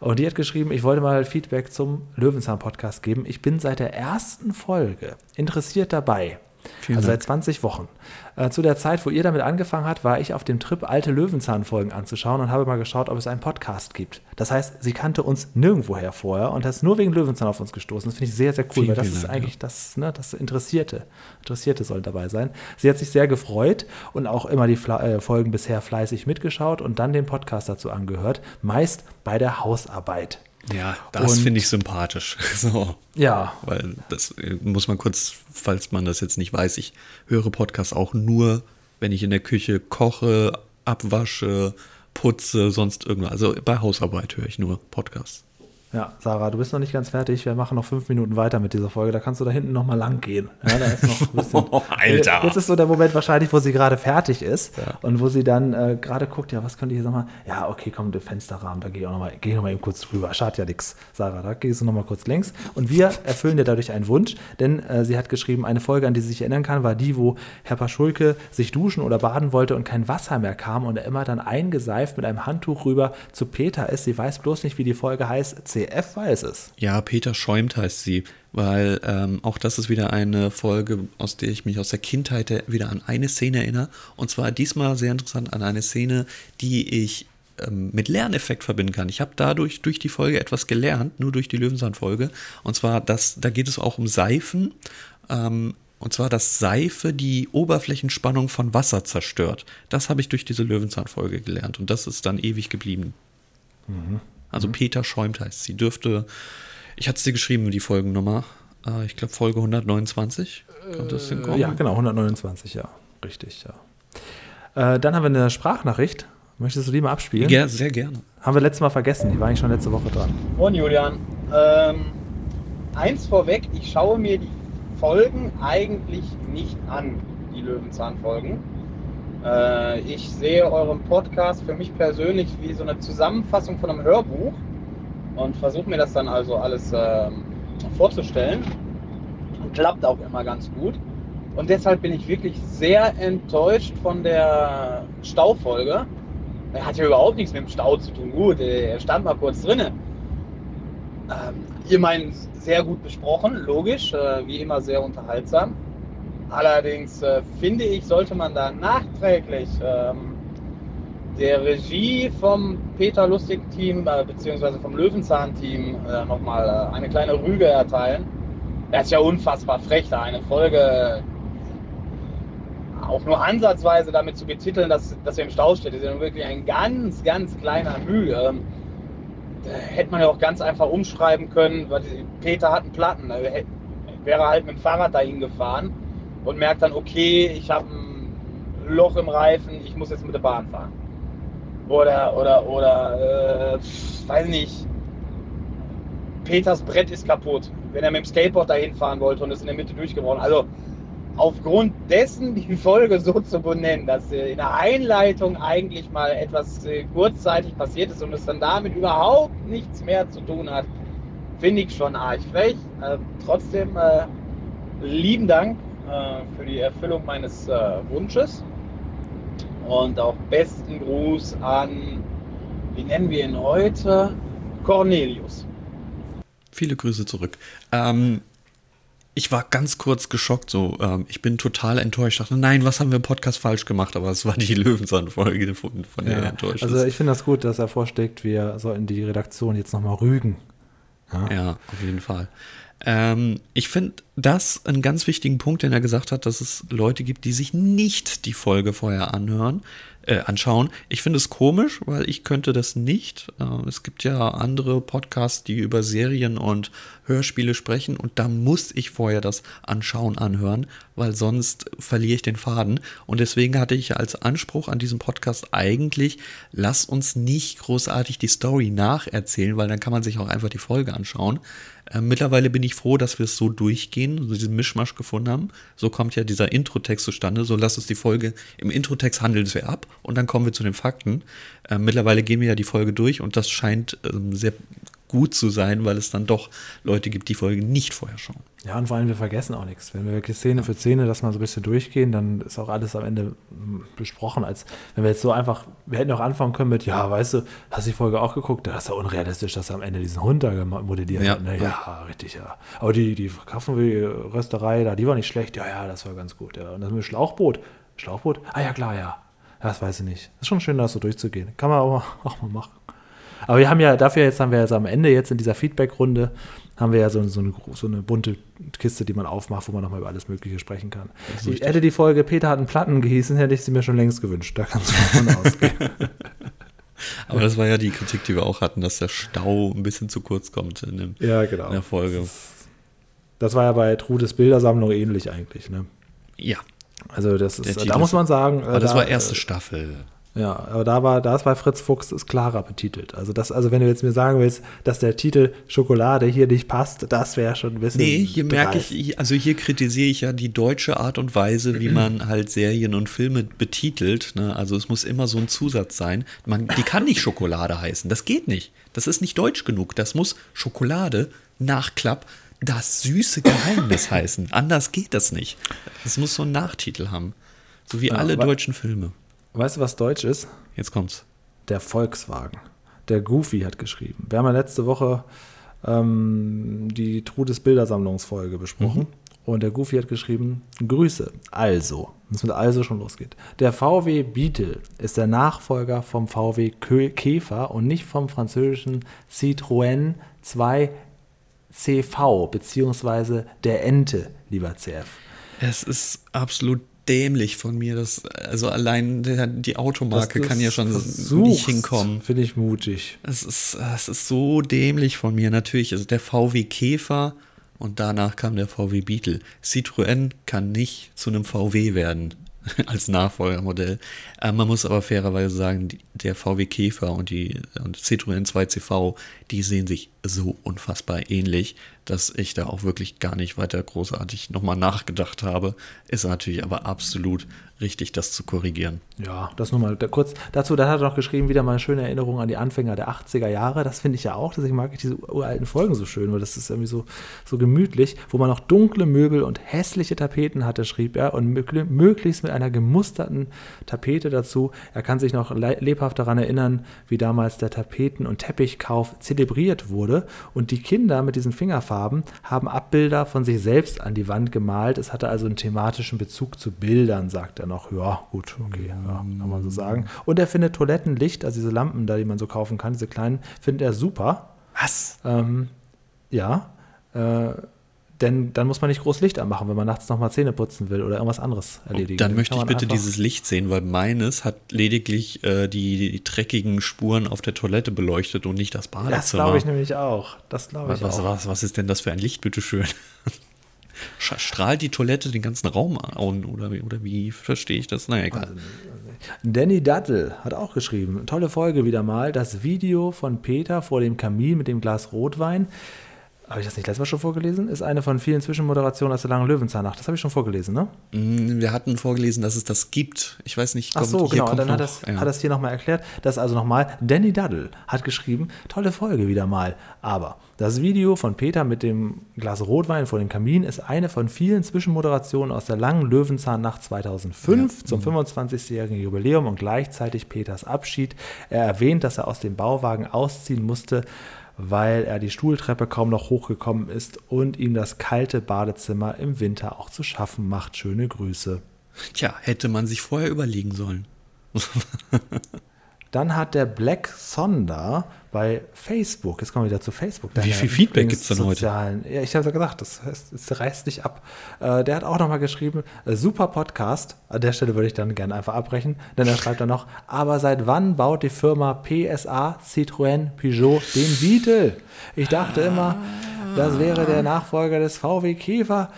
B: Und die hat geschrieben, ich wollte mal Feedback zum Löwenzahn-Podcast geben. Ich bin seit der ersten Folge interessiert dabei.
C: Vielen
B: also
C: Dank.
B: seit 20 Wochen. Äh, zu der Zeit, wo ihr damit angefangen habt, war ich auf dem Trip, alte Löwenzahn-Folgen anzuschauen und habe mal geschaut, ob es einen Podcast gibt. Das heißt, sie kannte uns nirgendwoher vorher und ist nur wegen Löwenzahn auf uns gestoßen. Das finde ich sehr, sehr cool,
C: Vielen,
B: weil das ist
C: Dank,
B: eigentlich das, ne, das Interessierte. Interessierte sollen dabei sein. Sie hat sich sehr gefreut und auch immer die Fla äh, Folgen bisher fleißig mitgeschaut und dann den Podcast dazu angehört, meist bei der Hausarbeit.
C: Ja, das finde ich sympathisch. So.
B: Ja,
C: Weil das äh, muss man kurz, falls man das jetzt nicht weiß, ich höre Podcasts auch nur, wenn ich in der Küche koche, abwasche, putze, sonst irgendwas. Also bei Hausarbeit höre ich nur Podcasts.
B: Ja, Sarah, du bist noch nicht ganz fertig. Wir machen noch fünf Minuten weiter mit dieser Folge. Da kannst du da hinten noch mal lang gehen. Ja, da ist noch ein bisschen.
C: Alter.
B: Jetzt ist so der Moment wahrscheinlich, wo sie gerade fertig ist und wo sie dann äh, gerade guckt, ja, was könnte ich jetzt nochmal? Ja, okay, komm, der Fensterrahmen, da gehe ich auch nochmal, geh noch mal eben kurz drüber. Schadet ja nichts, Sarah. Da gehst du noch mal kurz längs. Und wir erfüllen dir dadurch einen Wunsch, denn äh, sie hat geschrieben, eine Folge, an die sie sich erinnern kann, war die, wo Herr Paschulke sich duschen oder baden wollte und kein Wasser mehr kam und er immer dann eingeseift mit einem Handtuch rüber zu Peter ist. Sie weiß bloß nicht, wie die Folge heißt. CF weiß es.
C: Ja, Peter schäumt heißt sie, weil ähm, auch das ist wieder eine Folge, aus der ich mich aus der Kindheit wieder an eine Szene erinnere. Und zwar diesmal sehr interessant an eine Szene, die ich ähm, mit Lerneffekt verbinden kann. Ich habe dadurch durch die Folge etwas gelernt, nur durch die Löwenzahn-Folge. Und zwar, dass, da geht es auch um Seifen. Ähm, und zwar, dass Seife die Oberflächenspannung von Wasser zerstört. Das habe ich durch diese Löwenzahn-Folge gelernt. Und das ist dann ewig geblieben. Also Peter schäumt heißt sie. Dürfte, ich hatte sie geschrieben, die Folgennummer. Äh, ich glaube Folge 129. Kommt das hinkommen?
B: Ja, genau, 129, ja. Richtig, ja. Äh, dann haben wir eine Sprachnachricht. Möchtest du die mal abspielen?
C: Ja, sehr gerne.
B: Haben wir letztes Mal vergessen. Die war eigentlich schon letzte Woche dran.
E: Moin Julian. Ähm, eins vorweg, ich schaue mir die Folgen eigentlich nicht an, die Löwenzahn-Folgen. Äh, ich sehe euren Podcast für mich persönlich wie so eine Zusammenfassung von einem Hörbuch und versuche mir das dann also alles ähm, vorzustellen. Und klappt auch immer ganz gut. Und deshalb bin ich wirklich sehr enttäuscht von der Staufolge. Er hat ja überhaupt nichts mit dem Stau zu tun. Gut, er stand mal kurz drinnen. Ähm, ihr meint sehr gut besprochen, logisch, äh, wie immer sehr unterhaltsam. Allerdings äh, finde ich, sollte man da nachträglich ähm, der Regie vom Peter Lustig-Team äh, beziehungsweise vom Löwenzahn-Team äh, nochmal äh, eine kleine Rüge erteilen. Er ist ja unfassbar frech, da eine Folge äh, auch nur ansatzweise damit zu betiteln, dass, dass er im Stau steht. Das ist ja wirklich ein ganz, ganz kleiner Mühe. Ähm, da hätte man ja auch ganz einfach umschreiben können, weil Peter hat einen Platten. Wäre halt mit dem Fahrrad dahin gefahren und merkt dann, okay, ich habe ein Loch im Reifen, ich muss jetzt mit der Bahn fahren. Oder, oder, oder, äh, weiß nicht, Peters Brett ist kaputt, wenn er mit dem Skateboard dahin fahren wollte und ist in der Mitte durchgebrochen. Also aufgrund dessen die Folge so zu benennen, dass äh, in der Einleitung eigentlich mal etwas äh, kurzzeitig passiert ist und es dann damit überhaupt nichts mehr zu tun hat, finde ich schon arg frech. Äh, trotzdem äh, lieben Dank für die Erfüllung meines äh, Wunsches. Und auch besten Gruß an, wie nennen wir ihn heute? Cornelius.
C: Viele Grüße zurück. Ähm, ich war ganz kurz geschockt, so, ähm, ich bin total enttäuscht. Ich dachte, nein, was haben wir im Podcast falsch gemacht? Aber es war die Löwensand-Folge, von, von der er enttäuscht
B: also ich finde das gut, dass er vorschlägt, wir sollten die Redaktion jetzt nochmal rügen.
C: Ja, auf jeden Fall. Ähm, ich finde das einen ganz wichtigen Punkt, den er gesagt hat, dass es Leute gibt, die sich nicht die Folge vorher anhören, äh, anschauen. Ich finde es komisch, weil ich könnte das nicht. Äh, es gibt ja andere Podcasts, die über Serien und Hörspiele sprechen und da muss ich vorher das Anschauen anhören, weil sonst verliere ich den Faden. Und deswegen hatte ich als Anspruch an diesem Podcast eigentlich, lass uns nicht großartig die Story nacherzählen, weil dann kann man sich auch einfach die Folge anschauen. Äh, mittlerweile bin ich froh, dass wir es so durchgehen, so diesen Mischmasch gefunden haben. So kommt ja dieser Introtext zustande. So lass uns die Folge im Introtext handeln wir ab und dann kommen wir zu den Fakten. Äh, mittlerweile gehen wir ja die Folge durch und das scheint ähm, sehr gut zu sein, weil es dann doch Leute gibt, die Folge nicht vorher schauen.
B: Ja, und vor allem, wir vergessen auch nichts. Wenn wir wirklich Szene für Szene das mal so ein bisschen durchgehen, dann ist auch alles am Ende mm, besprochen. Als wenn wir jetzt so einfach, wir hätten auch anfangen können mit, ja, weißt du, hast du die Folge auch geguckt? Das ist ja unrealistisch, dass er am Ende diesen Hund da modelliert
C: Ja.
B: hat. Ne? Ja, richtig, ja. Aber die, die Kaffee-Rösterei da, die war nicht schlecht. Ja, ja, das war ganz gut. Ja. Und das mit Schlauchboot. Schlauchboot? Ah ja, klar, ja. Das weiß ich nicht. Ist schon schön, das so durchzugehen. Kann man auch mal, auch mal machen. Aber wir haben ja dafür jetzt haben wir jetzt am Ende jetzt in dieser Feedback-Runde haben wir ja so, so, eine, so eine bunte Kiste, die man aufmacht, wo man nochmal über alles Mögliche sprechen kann. Ich hätte die Folge Peter hat einen Platten gehießen, hätte ich sie mir schon längst gewünscht. Da kannst du davon ausgehen.
C: Aber das war ja die Kritik, die wir auch hatten, dass der Stau ein bisschen zu kurz kommt in, dem,
B: ja, genau.
C: in der Folge.
B: Das war ja bei Trudes Bildersammlung ähnlich eigentlich. Ne?
C: Ja,
B: Also das ist, da muss man sagen,
C: aber das
B: da,
C: war erste Staffel.
B: Ja, aber da war, da ist bei Fritz Fuchs ist klarer betitelt. Also das, also wenn du jetzt mir sagen willst, dass der Titel Schokolade hier nicht passt, das wäre schon ein bisschen.
C: Nee, hier merke ich, also hier kritisiere ich ja die deutsche Art und Weise, wie man halt Serien und Filme betitelt. Ne? Also es muss immer so ein Zusatz sein. Man, die kann nicht Schokolade heißen. Das geht nicht. Das ist nicht deutsch genug. Das muss Schokolade, Nachklapp, das süße Geheimnis heißen. Anders geht das nicht. Das muss so einen Nachtitel haben. So wie alle
B: aber-
C: deutschen Filme.
B: Weißt du, was Deutsch ist?
C: Jetzt kommt's.
B: Der Volkswagen. Der Goofy hat geschrieben. Wir haben ja letzte Woche ähm, die Trudes Bildersammlungsfolge besprochen. Und der Goofy hat geschrieben, Grüße. Also, wenn es mit also schon losgeht. Der VW Beetle ist der Nachfolger vom VW Käfer und nicht vom französischen Citroën 2CV, beziehungsweise der Ente, lieber CF.
C: Es ist absolut dämlich von mir. Das, also allein der, die Automarke kann ja schon
B: versuchst,
C: nicht hinkommen.
B: Finde ich mutig.
C: Es ist, es ist so dämlich von mir. Natürlich, also der VW Käfer und danach kam der VW Beetle. Citroën kann nicht zu einem VW werden als Nachfolgermodell. Äh, man muss aber fairerweise sagen, die, der VW Käfer und die und Citroën 2CV, die sehen sich so unfassbar ähnlich, dass ich da auch wirklich gar nicht weiter großartig nochmal nachgedacht habe. Ist natürlich aber absolut richtig, das zu korrigieren.
B: Ja, das nur mal da, kurz dazu. Dann hat er noch geschrieben, wieder mal eine schöne Erinnerung an die Anfänger der 80er Jahre. Das finde ich ja auch. Deswegen mag ich diese uralten Folgen so schön, weil das ist irgendwie so, so gemütlich, wo man noch dunkle Möbel und hässliche Tapeten hatte, schrieb er, und mögli- möglichst mit einer gemusterten Tapete dazu. Er kann sich noch le- lebhaft daran erinnern, wie damals der Tapeten- und Teppichkauf zelebriert wurde. Und die Kinder mit diesen Fingerfarben haben Abbilder von sich selbst an die Wand gemalt. Es hatte also einen thematischen Bezug zu Bildern, sagt er noch. Ja, gut, okay, ja, kann man so sagen. Und er findet Toilettenlicht, also diese Lampen da, die man so kaufen kann, diese kleinen, findet er super.
C: Was?
B: Ähm, ja, äh, denn dann muss man nicht groß Licht anmachen, wenn man nachts nochmal Zähne putzen will oder irgendwas anderes erledigen.
C: Dann
B: will.
C: möchte ich bitte dieses Licht sehen, weil meines hat lediglich äh, die, die dreckigen Spuren auf der Toilette beleuchtet und nicht das Badezimmer.
B: Das glaube ich nämlich auch. Das glaube ich
C: was,
B: auch.
C: was, was ist denn das für ein Licht, bitteschön? Sch- Strahlt die Toilette den ganzen Raum an oder, wie- oder wie verstehe ich das? Naja, egal.
B: Danny Dattel hat auch geschrieben, tolle Folge wieder mal, das Video von Peter vor dem Kamin mit dem Glas Rotwein. Habe ich das nicht letztes Mal schon vorgelesen? Ist eine von vielen Zwischenmoderationen aus der langen Löwenzahnnacht. Das habe ich schon vorgelesen, ne?
C: Mm, Wir hatten vorgelesen, dass es das gibt. Ich weiß nicht.
B: Ach so,
C: kommt-
B: genau.
C: kommt
B: Dann hat
C: noch-
B: das,
C: ja.
B: hat das hier nochmal erklärt. Das also nochmal. Danny Duddle hat geschrieben, tolle Folge wieder mal. Aber das Video von Peter mit dem Glas Rotwein vor dem Kamin ist eine von vielen Zwischenmoderationen aus der langen Löwenzahnnacht 2005 zum 25-jährigen Jubiläum und gleichzeitig Peters Abschied. Er erwähnt, dass er aus dem Bauwagen ausziehen musste, weil er die Stuhltreppe kaum noch hochgekommen ist und ihm das kalte Badezimmer im Winter auch zu schaffen macht. Schöne Grüße.
C: Tja, hätte man sich vorher überlegen sollen.
B: Dann hat der Black Sonder bei Facebook, jetzt kommen wir wieder zu Facebook.
C: Wie viel Feedback gibt's denn heute?
B: Ja, ich habe ja gesagt, das, heißt, es reißt nicht ab. Äh, der hat auch nochmal geschrieben, äh, super Podcast. An der Stelle würde ich dann gerne einfach abbrechen, denn er schreibt dann noch, aber seit wann baut die Firma PSA, Citroën, Peugeot den Beetle? Ich dachte immer, das wäre der Nachfolger des VW Käfer.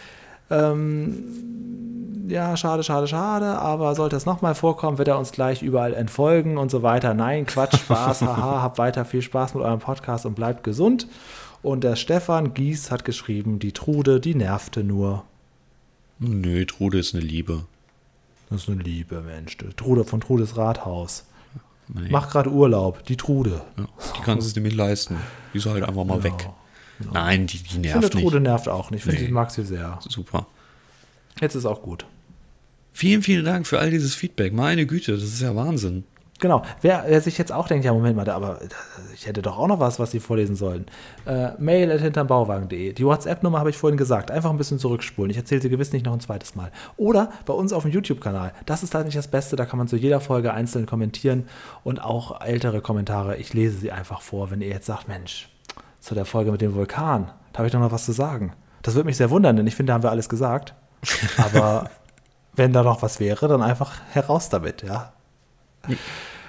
B: Ähm, ja, schade, schade, schade, aber sollte es nochmal vorkommen, wird er uns gleich überall entfolgen und so weiter. Nein, Quatsch, Spaß, haha, habt weiter viel Spaß mit eurem Podcast und bleibt gesund. Und der Stefan Gies hat geschrieben, die Trude, die nervte nur.
C: Nö, Trude ist eine Liebe.
B: Das ist eine Liebe, Mensch. Trude von Trudes Rathaus.
C: Nee.
B: Macht gerade Urlaub, die Trude.
C: Ja, die kannst du es dir nicht leisten. Die ist halt einfach mal weg. Nein, die, die
B: Ich finde,
C: nervt nicht.
B: Trude nervt auch nicht. Ich finde,
C: Nee.
B: ich mag sie sehr.
C: Super.
B: Jetzt ist auch gut.
C: Vielen, vielen Dank für all dieses Feedback. Meine Güte, das ist ja Wahnsinn.
B: Genau. Wer, wer sich jetzt auch denkt, ja, Moment mal, aber ich hätte doch auch noch was, was Sie vorlesen sollen. Äh, mail at hintermbauwagen.de. Die WhatsApp-Nummer habe ich vorhin gesagt. Einfach ein bisschen zurückspulen. Ich erzähle sie gewiss nicht noch ein zweites Mal. Oder bei uns auf dem YouTube-Kanal. Das ist halt nicht das Beste. Da kann man zu jeder Folge einzeln kommentieren und auch ältere Kommentare. Ich lese sie einfach vor, wenn ihr jetzt sagt, Mensch, zu der Folge mit dem Vulkan, da habe ich doch noch was zu sagen. Das würde mich sehr wundern, denn ich finde, da haben wir alles gesagt. Aber wenn da noch was wäre, dann einfach heraus damit, ja.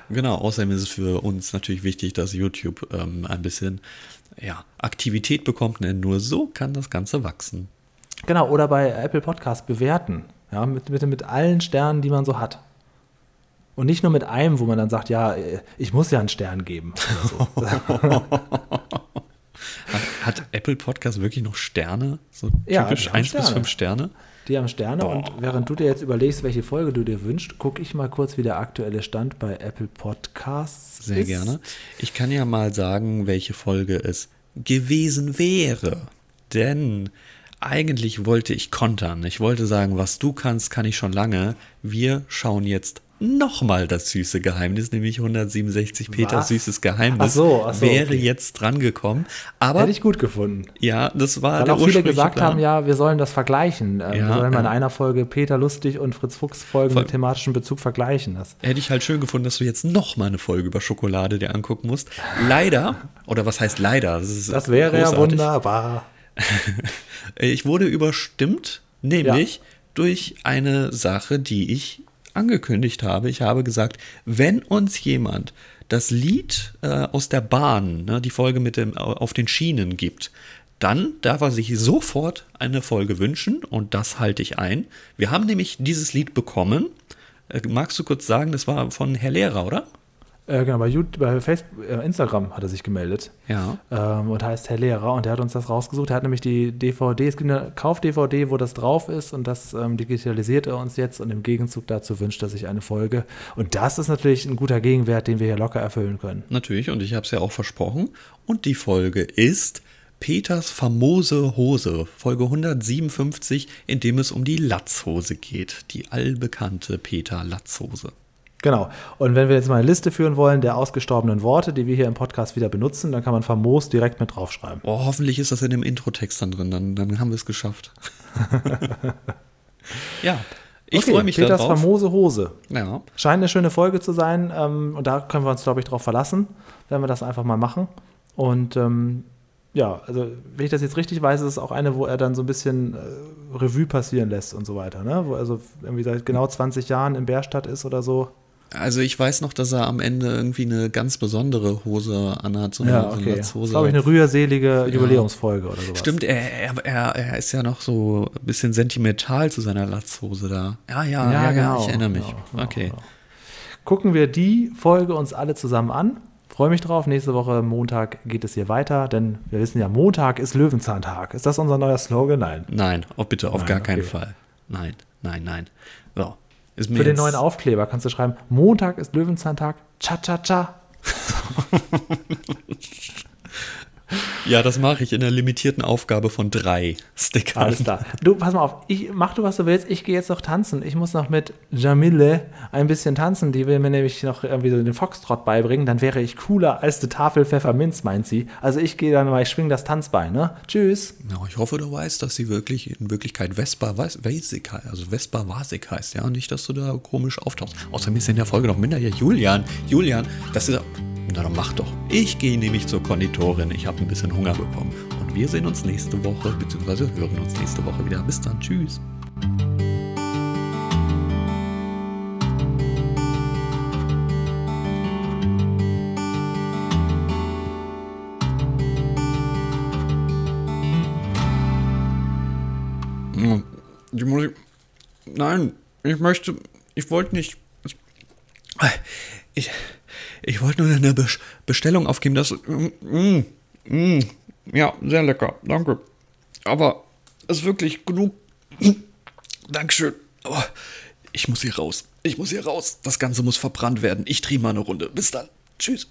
C: Genau, außerdem ist es für uns natürlich wichtig, dass YouTube ähm, ein bisschen ja, Aktivität bekommt, denn nur so kann das Ganze wachsen.
B: Genau, oder bei Apple Podcast bewerten. Ja, mit, mit, mit allen Sternen, die man so hat. Und nicht nur mit einem, wo man dann sagt, ja, äh, ich muss ja einen Stern geben. So.
C: Hat Apple Podcast wirklich noch Sterne? So
B: Ja,
C: typisch
B: haben
C: 1 bis
B: Sterne.
C: 5 Sterne?
B: Die haben Sterne und während du dir jetzt überlegst, welche Folge du dir wünschst, gucke ich mal kurz, wie der aktuelle Stand bei Apple Podcasts
C: Sehr
B: ist.
C: gerne. Ich kann ja mal sagen, welche Folge es gewesen wäre. Denn eigentlich wollte ich kontern. Ich wollte sagen, was du kannst, kann ich schon lange. Wir schauen jetzt nochmal das süße Geheimnis, nämlich 167 Peters
B: Was?
C: süßes Geheimnis.
B: Ach so, ach so,
C: wäre
B: okay.
C: jetzt drangekommen. Aber
B: Hätte ich gut gefunden.
C: ja, das war
B: Weil
C: der
B: auch viele gesagt
C: Plan.
B: haben, ja, wir sollen das vergleichen. Ähm,
C: Ja,
B: wir sollen mal in
C: ja.
B: einer Folge Peter Lustig und Fritz Fuchs Folgen mit thematischem Bezug vergleichen. Das.
C: Hätte ich halt schön gefunden, dass du jetzt noch mal eine Folge über Schokolade dir angucken musst. Leider, oder was heißt leider? Das,
B: Das wäre ja wunderbar.
C: Ich wurde überstimmt, nämlich durch eine Sache, die ich angekündigt habe. Ich habe gesagt, wenn uns jemand das Lied äh, aus der Bahn, ne, die Folge mit dem auf den Schienen gibt, dann darf er sich sofort eine Folge wünschen und das halte ich ein. Wir haben nämlich dieses Lied bekommen. Äh, magst du kurz sagen, das war von Herr Lehrer, oder?
B: Äh, genau, bei, YouTube, bei Facebook, äh, Instagram hat er sich gemeldet.
C: Ja.
B: Ähm, und heißt Herr Lehrer und der hat uns das rausgesucht. Er hat nämlich die DVD, es gibt eine Kauf-DVD, wo das drauf ist und das ähm, digitalisiert er uns jetzt und im Gegenzug dazu wünscht er sich eine Folge. Und das ist natürlich ein guter Gegenwert, den wir hier locker erfüllen können.
C: Natürlich, und ich habe es ja auch versprochen. Und die Folge ist Peters famose Hose, Folge 157, in dem es um die Latzhose geht. Die allbekannte Peter Latzhose.
B: Genau. Und wenn wir jetzt mal eine Liste führen wollen der ausgestorbenen Worte, die wir hier im Podcast wieder benutzen, dann kann man famos direkt mit draufschreiben.
C: Oh, hoffentlich ist das in dem Introtext dann drin, dann, dann haben wir es geschafft. ja, ich
B: Okay,
C: freue mich
B: Peters
C: darauf.
B: famose Hose.
C: Ja,
B: Scheint eine schöne Folge zu sein ähm, und da können wir uns, glaube ich, drauf verlassen, wenn wir das einfach mal machen. Und ähm, ja, also wenn ich das jetzt richtig weiß, ist es auch eine, wo er dann so ein bisschen äh, Revue passieren lässt und so weiter, ne? Wo er so irgendwie seit genau 20 Jahren in Bärstadt ist oder so.
C: Also ich weiß noch, dass er am Ende irgendwie eine ganz besondere Hose anhat, so eine,
B: Ja,
C: so
B: okay. Das ist,
C: Latzhose.
B: glaube ich, eine rührselige Jubiläumsfolge oder sowas.
C: Stimmt, er, er, er, ist ja noch so ein bisschen sentimental zu seiner Latzhose da. Ja, ja, ja,
B: Ja,
C: ja,
B: genau.
C: ich erinnere mich.
B: Genau,
C: okay.
B: genau. Gucken wir die Folge uns alle zusammen an. Freue mich drauf. Nächste Woche Montag geht es hier weiter, denn wir wissen ja, Montag ist Löwenzahntag. Ist das unser neuer Slogan? Nein.
C: Nein, oh, bitte, auf
B: Nein,
C: gar keinen
B: okay.
C: Fall. Nein, nein, nein. So.
B: Für den neuen Aufkleber kannst du schreiben: Montag ist Löwenzahntag. Cha cha cha.
C: Ja, das mache ich in der limitierten Aufgabe von drei Stickern.
B: Alles klar. Du, pass mal auf, ich, mach du, was du willst. Ich gehe jetzt noch tanzen. Ich muss noch mit Jamile ein bisschen tanzen. Die will mir nämlich noch irgendwie so den Foxtrot beibringen. Dann wäre ich cooler als die Tafel Pfefferminz, meint sie. Also ich gehe dann mal, ich schwing das Tanzbein, ne? Tschüss.
C: Ja, ich hoffe, du weißt, dass sie wirklich in Wirklichkeit Vespa Vas- Vasik heißt, also Vespa Vasik heißt, ja, nicht, dass du da komisch auftauchst. Außerdem ist in der Folge noch minder ja Julian. Julian, das ist na dann mach doch. Ich gehe nämlich zur Konditorin. Ich habe ein bisschen Hunger bekommen. Und wir sehen uns nächste Woche, beziehungsweise hören uns nächste Woche wieder. Bis dann. Tschüss. Die muss ich. Nein, ich möchte. Ich wollte nicht. Ich, ich wollte nur eine Bes- Bestellung aufgeben. Das. Mm, mm, ja, sehr lecker. Danke. Aber es ist wirklich genug. Dankeschön. Aber ich muss hier raus. Ich muss hier raus. Das Ganze muss verbrannt werden. Ich drehe mal eine Runde. Bis dann. Tschüss.